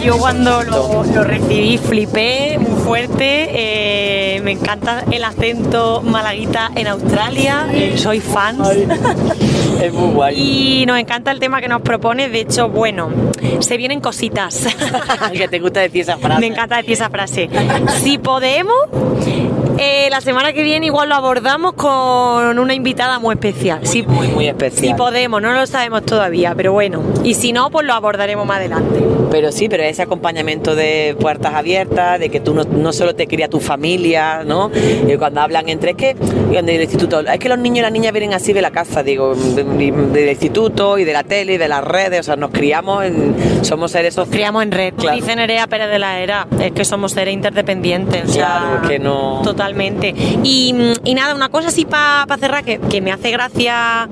Yo cuando lo, lo recibí flipé muy fuerte. Eh, me encanta el acento malaguita en Australia. eh, soy fan. Es muy guay. Y nos encanta el tema que nos propone. De hecho, bueno, se vienen cositas. que te gusta decir esa frase. Me encanta decir esa frase. Si podemos, eh, la semana que viene igual lo abordamos con una invitada muy especial. Si, Muy, muy especial. si podemos, no lo sabemos todavía, pero bueno. Y si no, pues lo abordaremos más adelante. Pero sí, pero ese acompañamiento de puertas abiertas, de que tú no, no solo te cría tu familia, ¿no? Y cuando hablan entre, es que, en el instituto, es que los niños y las niñas vienen así de la casa, digo, de- de- del instituto y de la tele y de las redes, o sea, nos criamos, en, somos seres sociales. Criamos en red. Claro. Dice Nerea Pérez de la Era, es que somos seres interdependientes. O sea, Claro, que no- Totalmente. Y, y nada, una cosa así para cerrar que, que me hace gracia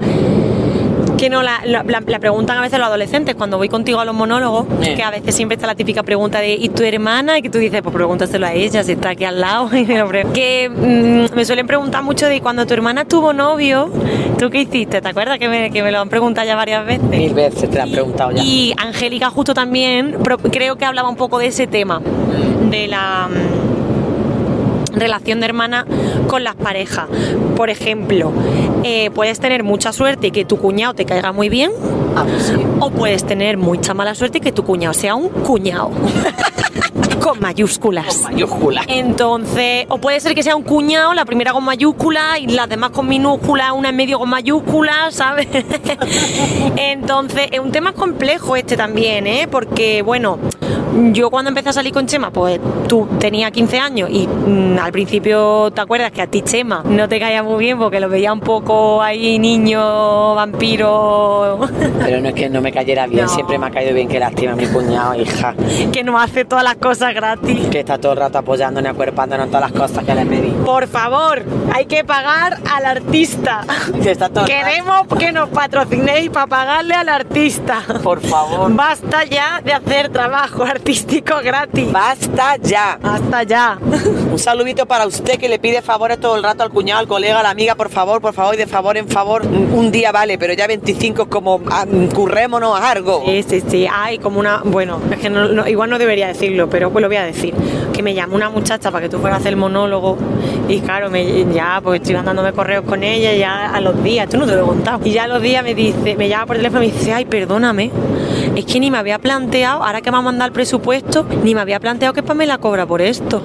Que no, la, la- la- la preguntan a veces los adolescentes cuando voy contigo a los monólogos, Eh. que a veces siempre está la típica pregunta de ¿y tu hermana? Y que tú dices, pues pregúntaselo a ella, si está aquí al lado. Que mm, me suelen preguntar mucho de cuando tu hermana tuvo novio, ¿tú qué hiciste? ¿Te acuerdas que me, que me lo han preguntado ya varias veces? Mil veces te lo han preguntado ya. Y Angélica justo también creo que hablaba un poco de ese tema, de la mm, relación de hermana con las parejas. Por ejemplo, eh, puedes tener mucha suerte y que tu cuñado te caiga muy bien, Ah, pues sí. o puedes tener mucha mala suerte y que tu cuñado sea un cuñado. con mayúsculas. Mayúscula. Entonces, o puede ser que sea un cuñado, la primera con mayúscula y las demás con minúscula, una en medio con mayúscula, ¿sabes? Entonces, es un tema complejo este también, ¿eh? Porque, bueno, yo cuando empecé a salir con Chema, pues tú tenías 15 años y mm, al principio te acuerdas que a ti Chema no te caía muy bien porque lo veía un poco ahí niño, vampiro, Pero no es que no me cayera bien, No. siempre me ha caído bien que lástima a mi cuñado, hija. que no hace todas las cosas gratis. Que está todo el rato apoyándonos, acuerpándonos en todas las cosas que le pedí. Por favor, hay que pagar al artista. Que está todo el rato- Queremos que nos patrocinéis para pagarle al artista. Por favor. Basta ya de hacer trabajo artístico gratis. Basta ya. Basta ya. Un saludito para usted que le pide favores todo el rato al cuñado, al colega, a la amiga, por favor, por favor, y de favor en favor. Un día vale, pero ya 25 es como ah, currémonos a algo. Sí, sí, sí. Hay como una. Bueno, es que no- no- igual no debería decirlo, pero pues lo voy a decir. Que me llamó una muchacha para que tú fueras a hacer el monólogo. Y claro, me, ya, pues estoy mandándome correos con ella ya a los días. Tú no te lo he contado. Y ya a los días me dice, me llama por teléfono y me dice, ay, perdóname. Es que ni me había planteado, ahora que me ha mandado el presupuesto, ni me había planteado que Pamela cobra por esto.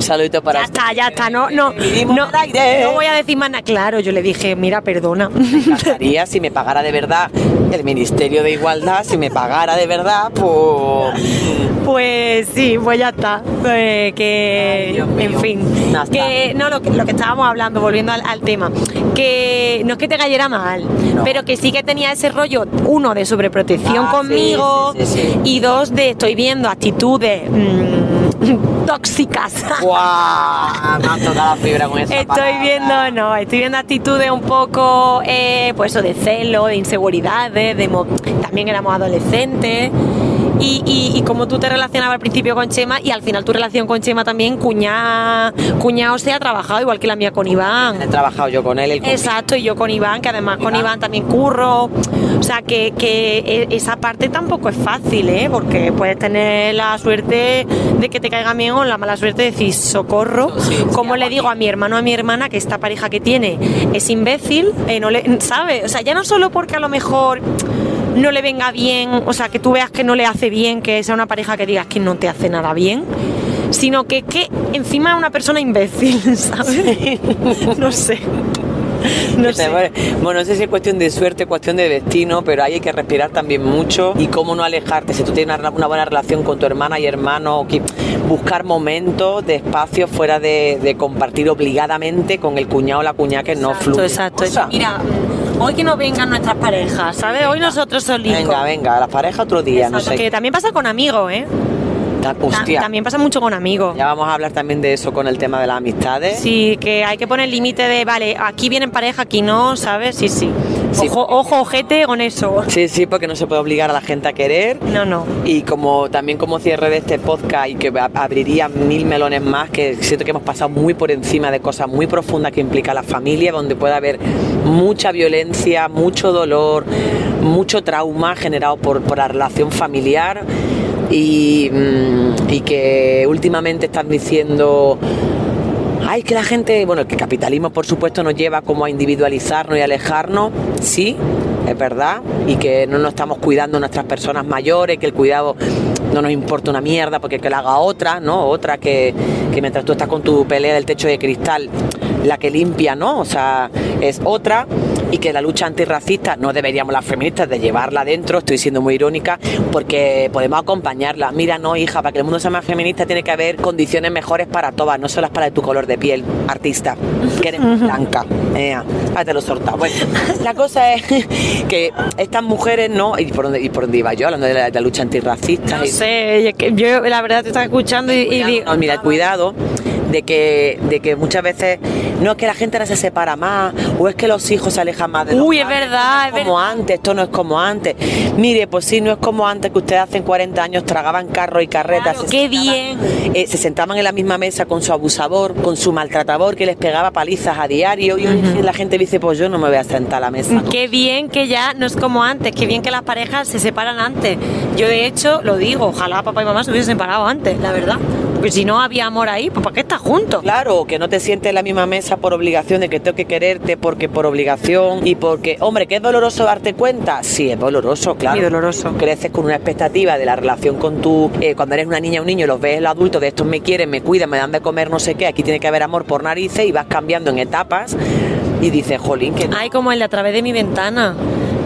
Un saludito para Ya está, ya está, no, no, no, no voy a decir más nada. Claro, yo le dije, mira, perdona. Me encantaría si me pagara de verdad el Ministerio de Igualdad, si me pagara de verdad, pues. Pues sí, pues ya está. Eh, que, Ay, en fin, está. que no lo que, lo que estábamos hablando, volviendo al, al tema, que no es que te cayera mal, No. pero que sí que tenía ese rollo, uno de sobreprotección Ah, conmigo sí, sí, sí, sí. y dos de estoy viendo actitudes mm, tóxicas. ¡Guau! Me ha tocado la fibra con esa Estoy palabra. viendo, no, estoy viendo actitudes un poco, eh, pues eso, de celo, de inseguridades, de mo- también éramos adolescentes. Y, y- y como tú te relacionabas al principio con Chema y al final tu relación con Chema también, cuñado, cuñado se ha trabajado igual que la mía con Iván. He trabajado yo con él, el Exacto, y yo con Iván, que además con Iván. También curro. O sea, que, que e- esa parte tampoco es fácil, ¿eh? Porque puedes tener la suerte de que te caiga bien o la mala suerte de decir socorro. Sí, sí, Como le digo a mi hermano o a mi hermana que esta pareja que tiene es imbécil, eh, no le, ¿sabe? O sea, ya no solo porque a lo mejor no le venga bien, o sea, que tú veas que no le hace bien, que sea una pareja que digas que no te hace nada bien, sino que, que encima es una persona imbécil, ¿sabes? no sé. No sé. Bueno, no sé si es cuestión de suerte, cuestión de destino, pero ahí hay que respirar también mucho y cómo no alejarte. Si tú tienes una, buena relación con tu hermana y hermano, buscar momentos de espacio fuera de, de compartir obligadamente con el cuñado o la cuñada que no fluye. Exacto, O sea, Mira, hoy que no vengan nuestras parejas, ¿sabes? Hoy nosotros solitos. Venga, venga, la pareja otro día, no Exacto, sé. Que también pasa con amigos, ¿eh? Ta- Hostia, También pasa mucho con amigos. ya vamos a hablar también de eso con el tema de las amistades. Sí, que hay que poner límite de, vale, aquí vienen pareja, aquí no, ¿sabes? Sí, sí. Sí. Ojo, ojo, ojete con eso. Sí, sí, porque no se puede obligar a la gente a querer. No, no. Y como también como cierre de este podcast y que abriría mil melones más, que siento que hemos pasado muy por encima de cosas muy profundas que implica la familia, donde puede haber mucha violencia, mucho dolor, mucho trauma generado por, por la relación familiar y, mm, y que últimamente están diciendo Ay, que la gente, bueno, que el capitalismo por supuesto nos lleva como a individualizarnos y alejarnos, sí, es verdad, y que no nos estamos cuidando nuestras personas mayores, que el cuidado no nos importa una mierda porque que la haga otra, ¿no? Otra que, que mientras tú estás con tu pelea del techo de cristal, la que limpia, ¿no? O sea, es otra y que la lucha antirracista no deberíamos las feministas de llevarla dentro, estoy siendo muy irónica, porque podemos acompañarla. Mira, no, hija, para que el mundo sea más feminista tiene que haber condiciones mejores para todas, no solo las para tu color de piel, artista, que eres blanca. Ea, ah, te lo soltado. Bueno, la cosa es que estas mujeres, ¿no? ¿Y por dónde, y por dónde iba yo? Hablando de la, de la lucha antirracista. No y- sé, es que yo la verdad te estaba escuchando y, y digo, no, mira, cuidado de que, de que muchas veces no es que la gente ahora se separa más, o es que los hijos se alejan más de los Uy, es verdad, no es como antes, esto no es como antes. Mire, pues sí, no es como antes que ustedes hace 40 años tragaban carros y carretas. Claro, se qué sentaban- bien. eh, se sentaban en la misma mesa con su abusador, con su maltratador que les pegaba palizas a diario y la gente dice, pues yo no me voy a sentar a la mesa. ¿no? Qué bien que ya no es como antes, qué bien que las parejas se separan antes. Yo de hecho lo digo, ojalá papá y mamá se hubiesen separado antes, la verdad. Porque si no había amor ahí, pues ¿para qué estás juntos? Claro, que no te sientes en la misma mesa por obligación de que tengo que quererte, porque por obligación y porque, hombre, que es doloroso darte cuenta. Sí, es doloroso, claro. Muy doloroso. Creces con una expectativa de la relación con tu, eh, cuando eres una niña o un niño, los ves los adultos de estos me quieren, me cuidan, me dan de comer, no sé qué. Aquí tiene que haber amor por narices y vas cambiando en etapas y dices, jolín, que Ay, como el de a través de mi ventana,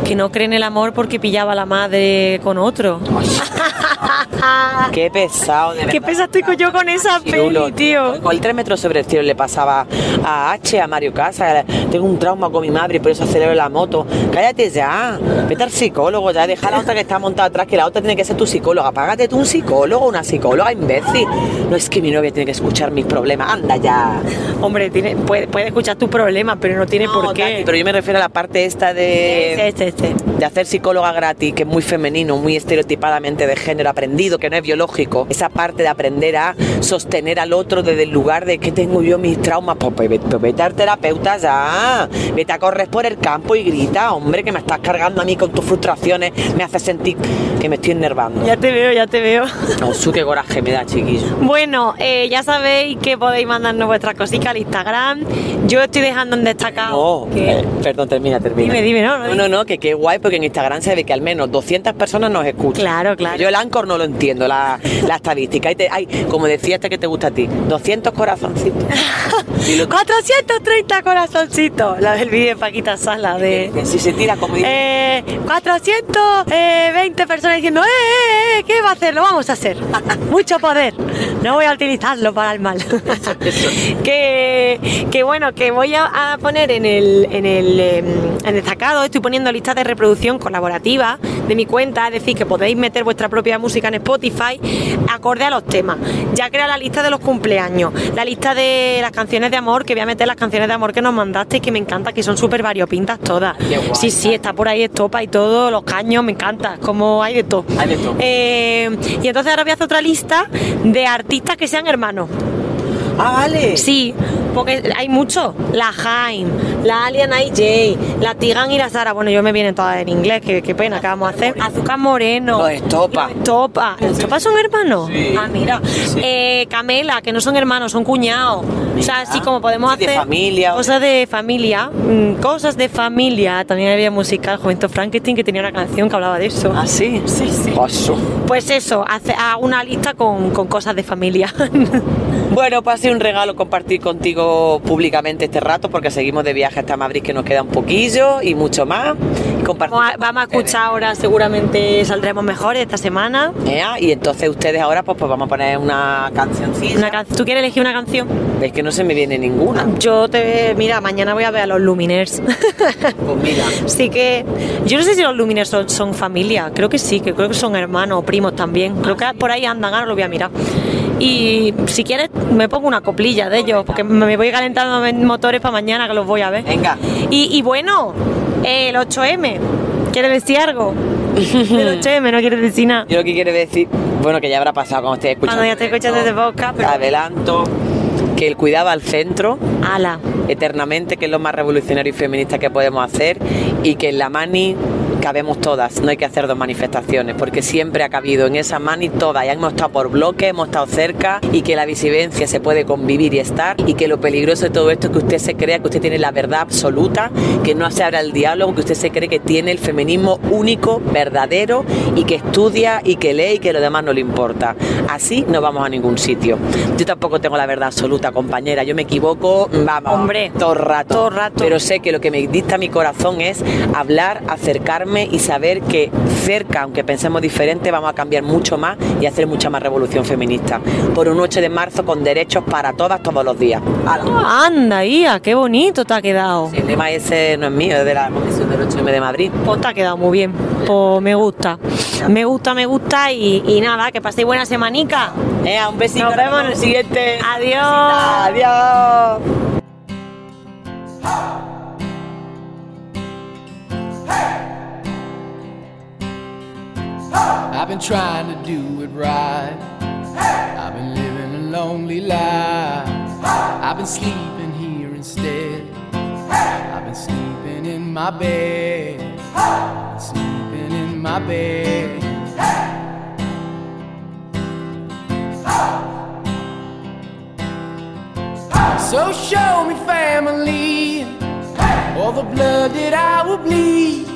que no cree en el amor porque pillaba a la madre con otro. qué pesado, de Qué verdad. pesa estoy con- yo con esa peli, tío. Con el 3 metros sobre el cielo le pasaba a H, a Mario Casa. Tengo un trauma con mi madre y por eso acelero la moto. Cállate ya. Vete al psicólogo ya. Deja a la otra que está montada atrás, que la otra tiene que ser tu psicóloga. Págate tú un psicólogo, una psicóloga, imbécil. No es que mi novia tiene que escuchar mis problemas. Anda ya. Hombre, tiene, puede, puede escuchar tus problemas, pero no tiene No, por qué. Tati, pero yo me refiero a la parte esta de, Este, este, este. de hacer psicóloga gratis, que es muy femenino, muy estereotipadamente de género, aprendido, que no es biológico. Esa parte de aprender a sostener al otro desde el lugar de que tengo yo mis traumas. Pues, pues, pues vete al terapeuta ya. Vete a correr por el campo y grita, hombre, que me estás cargando a mí con tus frustraciones. Me hace sentir que me estoy enervando. Ya te veo, ya te veo. No, su qué coraje me da, chiquillo. Bueno, eh, ya sabéis que podéis mandarnos vuestras cositas al Instagram. Yo estoy dejando en destacado. No, que- eh, perdón, termina, termina. Dime, dime, no, no, No, no, no, que qué guay, porque en Instagram se ve que al menos 200 personas nos escuchan. Claro, claro. Yo el Anchor no lo entiendo, la, la estadística. Hay, te- hay, como decía este que te gusta a ti, 200 corazoncitos. Dilo tú. 430 corazoncitos. La del vídeo de Paquita Sala de. Si se tira como dice. Eh, 420 personas diciendo, ¡eh, eh, eh! ¿Qué va a hacer? Lo vamos a hacer. Mucho poder. No voy a utilizarlo para el mal. que, que bueno, que voy a, a poner en el, en el em, en destacado, estoy poniendo listas de reproducción colaborativa de mi cuenta, es decir, que podéis meter vuestra propia música en Spotify acorde a los temas. Ya crea la lista de los cumpleaños, la lista de las canciones de amor, que voy a meter las canciones de amor que nos mandaste, que me encanta, que son súper variopintas todas. Qué guay. Sí, sí, está por ahí estopa y todo, los caños, me encanta, como hay de todo. Hay de todo. Eh, y entonces ahora voy a hacer otra lista de artistas que sean hermanos. Ah, vale. Sí, porque hay muchos. La Jaime, la Alien IJ, la Tigan y la Sara. Bueno, yo me vienen todas en inglés, qué, qué pena, ¿qué vamos a hacer? Azúcar Moreno. Los Estopa. Los Estopa. ¿Los Estopa son hermanos? Sí. Ah, mira. Eh, Camela, que no son hermanos, son cuñados. O sea, así como podemos Sí, de hacer. familia. Cosas de familia. Cosas de familia. También había musical, Juventud Frankenstein, que tenía una canción que hablaba de eso. Ah, sí. Sí, sí. Oso. Pues eso, hace, hago una lista con, con cosas de familia. Bueno, pues ha sido un regalo compartir contigo públicamente este rato porque seguimos de viaje hasta Madrid que nos queda un poquillo y mucho más. Compartir Vamos a, vamos escuchar ahora, seguramente saldremos mejores esta semana. Y entonces ustedes ahora pues, pues vamos a poner una cancioncilla. Una can- ¿Tú quieres elegir una canción? Es que no se me viene ninguna. Yo te. Mira, mañana voy a ver a los Luminers. Pues mira. Así que. Yo no sé si los Luminers son, son familia. Creo que sí, que creo que son hermanos o primos también. Creo que por ahí andan, ahora lo voy a mirar. Y si quieres, me pongo una coplilla de ellos, porque me voy calentando en motores para mañana que los voy a ver. Venga. Y, y bueno, el 8M. ¿Quieres decir algo? El 8M, no quieres decir nada. Yo lo que quiero decir, bueno, que ya habrá pasado cuando estés escuchando. Cuando ya estés escuchando este podcast, pero- Adelanto que el cuidado al centro Ala. eternamente, que es lo más revolucionario y feminista que podemos hacer, y que en la mani cabemos todas, no hay que hacer dos manifestaciones, porque siempre ha cabido en esa mani todas, ya hemos estado por bloque, hemos estado cerca, y que la visivencia se puede convivir y estar, y que lo peligroso de todo esto es que usted se crea que usted tiene la verdad absoluta, que no se abra el diálogo, que usted se cree que tiene el feminismo único, verdadero, y que estudia y que lee y que lo demás no le importa. Así no vamos a ningún sitio. Yo tampoco tengo la verdad absoluta, compañera, yo me equivoco, vamos, Hombre, todo rato. todo rato. Pero sé que lo que me dicta mi corazón es hablar, acercar y saber que cerca, aunque pensemos diferente, vamos a cambiar mucho más y hacer mucha más revolución feminista. Por un 8 de marzo con derechos para todas todos los días. Anda, Ia, qué bonito te ha quedado. El lema ese no es mío, es de la Comisión del 8M de Madrid. Pues te ha quedado muy bien. Pues me gusta. Me gusta, me gusta y, y nada, que paséis buena semanica. Eh, un besito. Nos vemos en el siguiente. Adiós. Adiós. I've been trying to do it right. I've been living a lonely life. I've been sleeping here instead. I've been sleeping in my bed. Sleeping in my bed. So show me family, all the blood that I will bleed.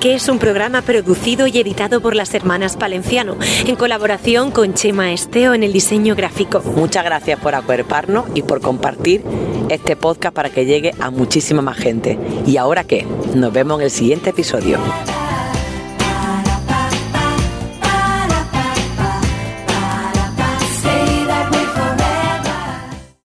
Que es un programa producido y editado por las hermanas Palenciano, en colaboración con Chema Esteo en el diseño gráfico. Muchas gracias por acuerparnos y por compartir este podcast para que llegue a muchísima más gente. ¿Y ahora qué? Nos vemos en el siguiente episodio.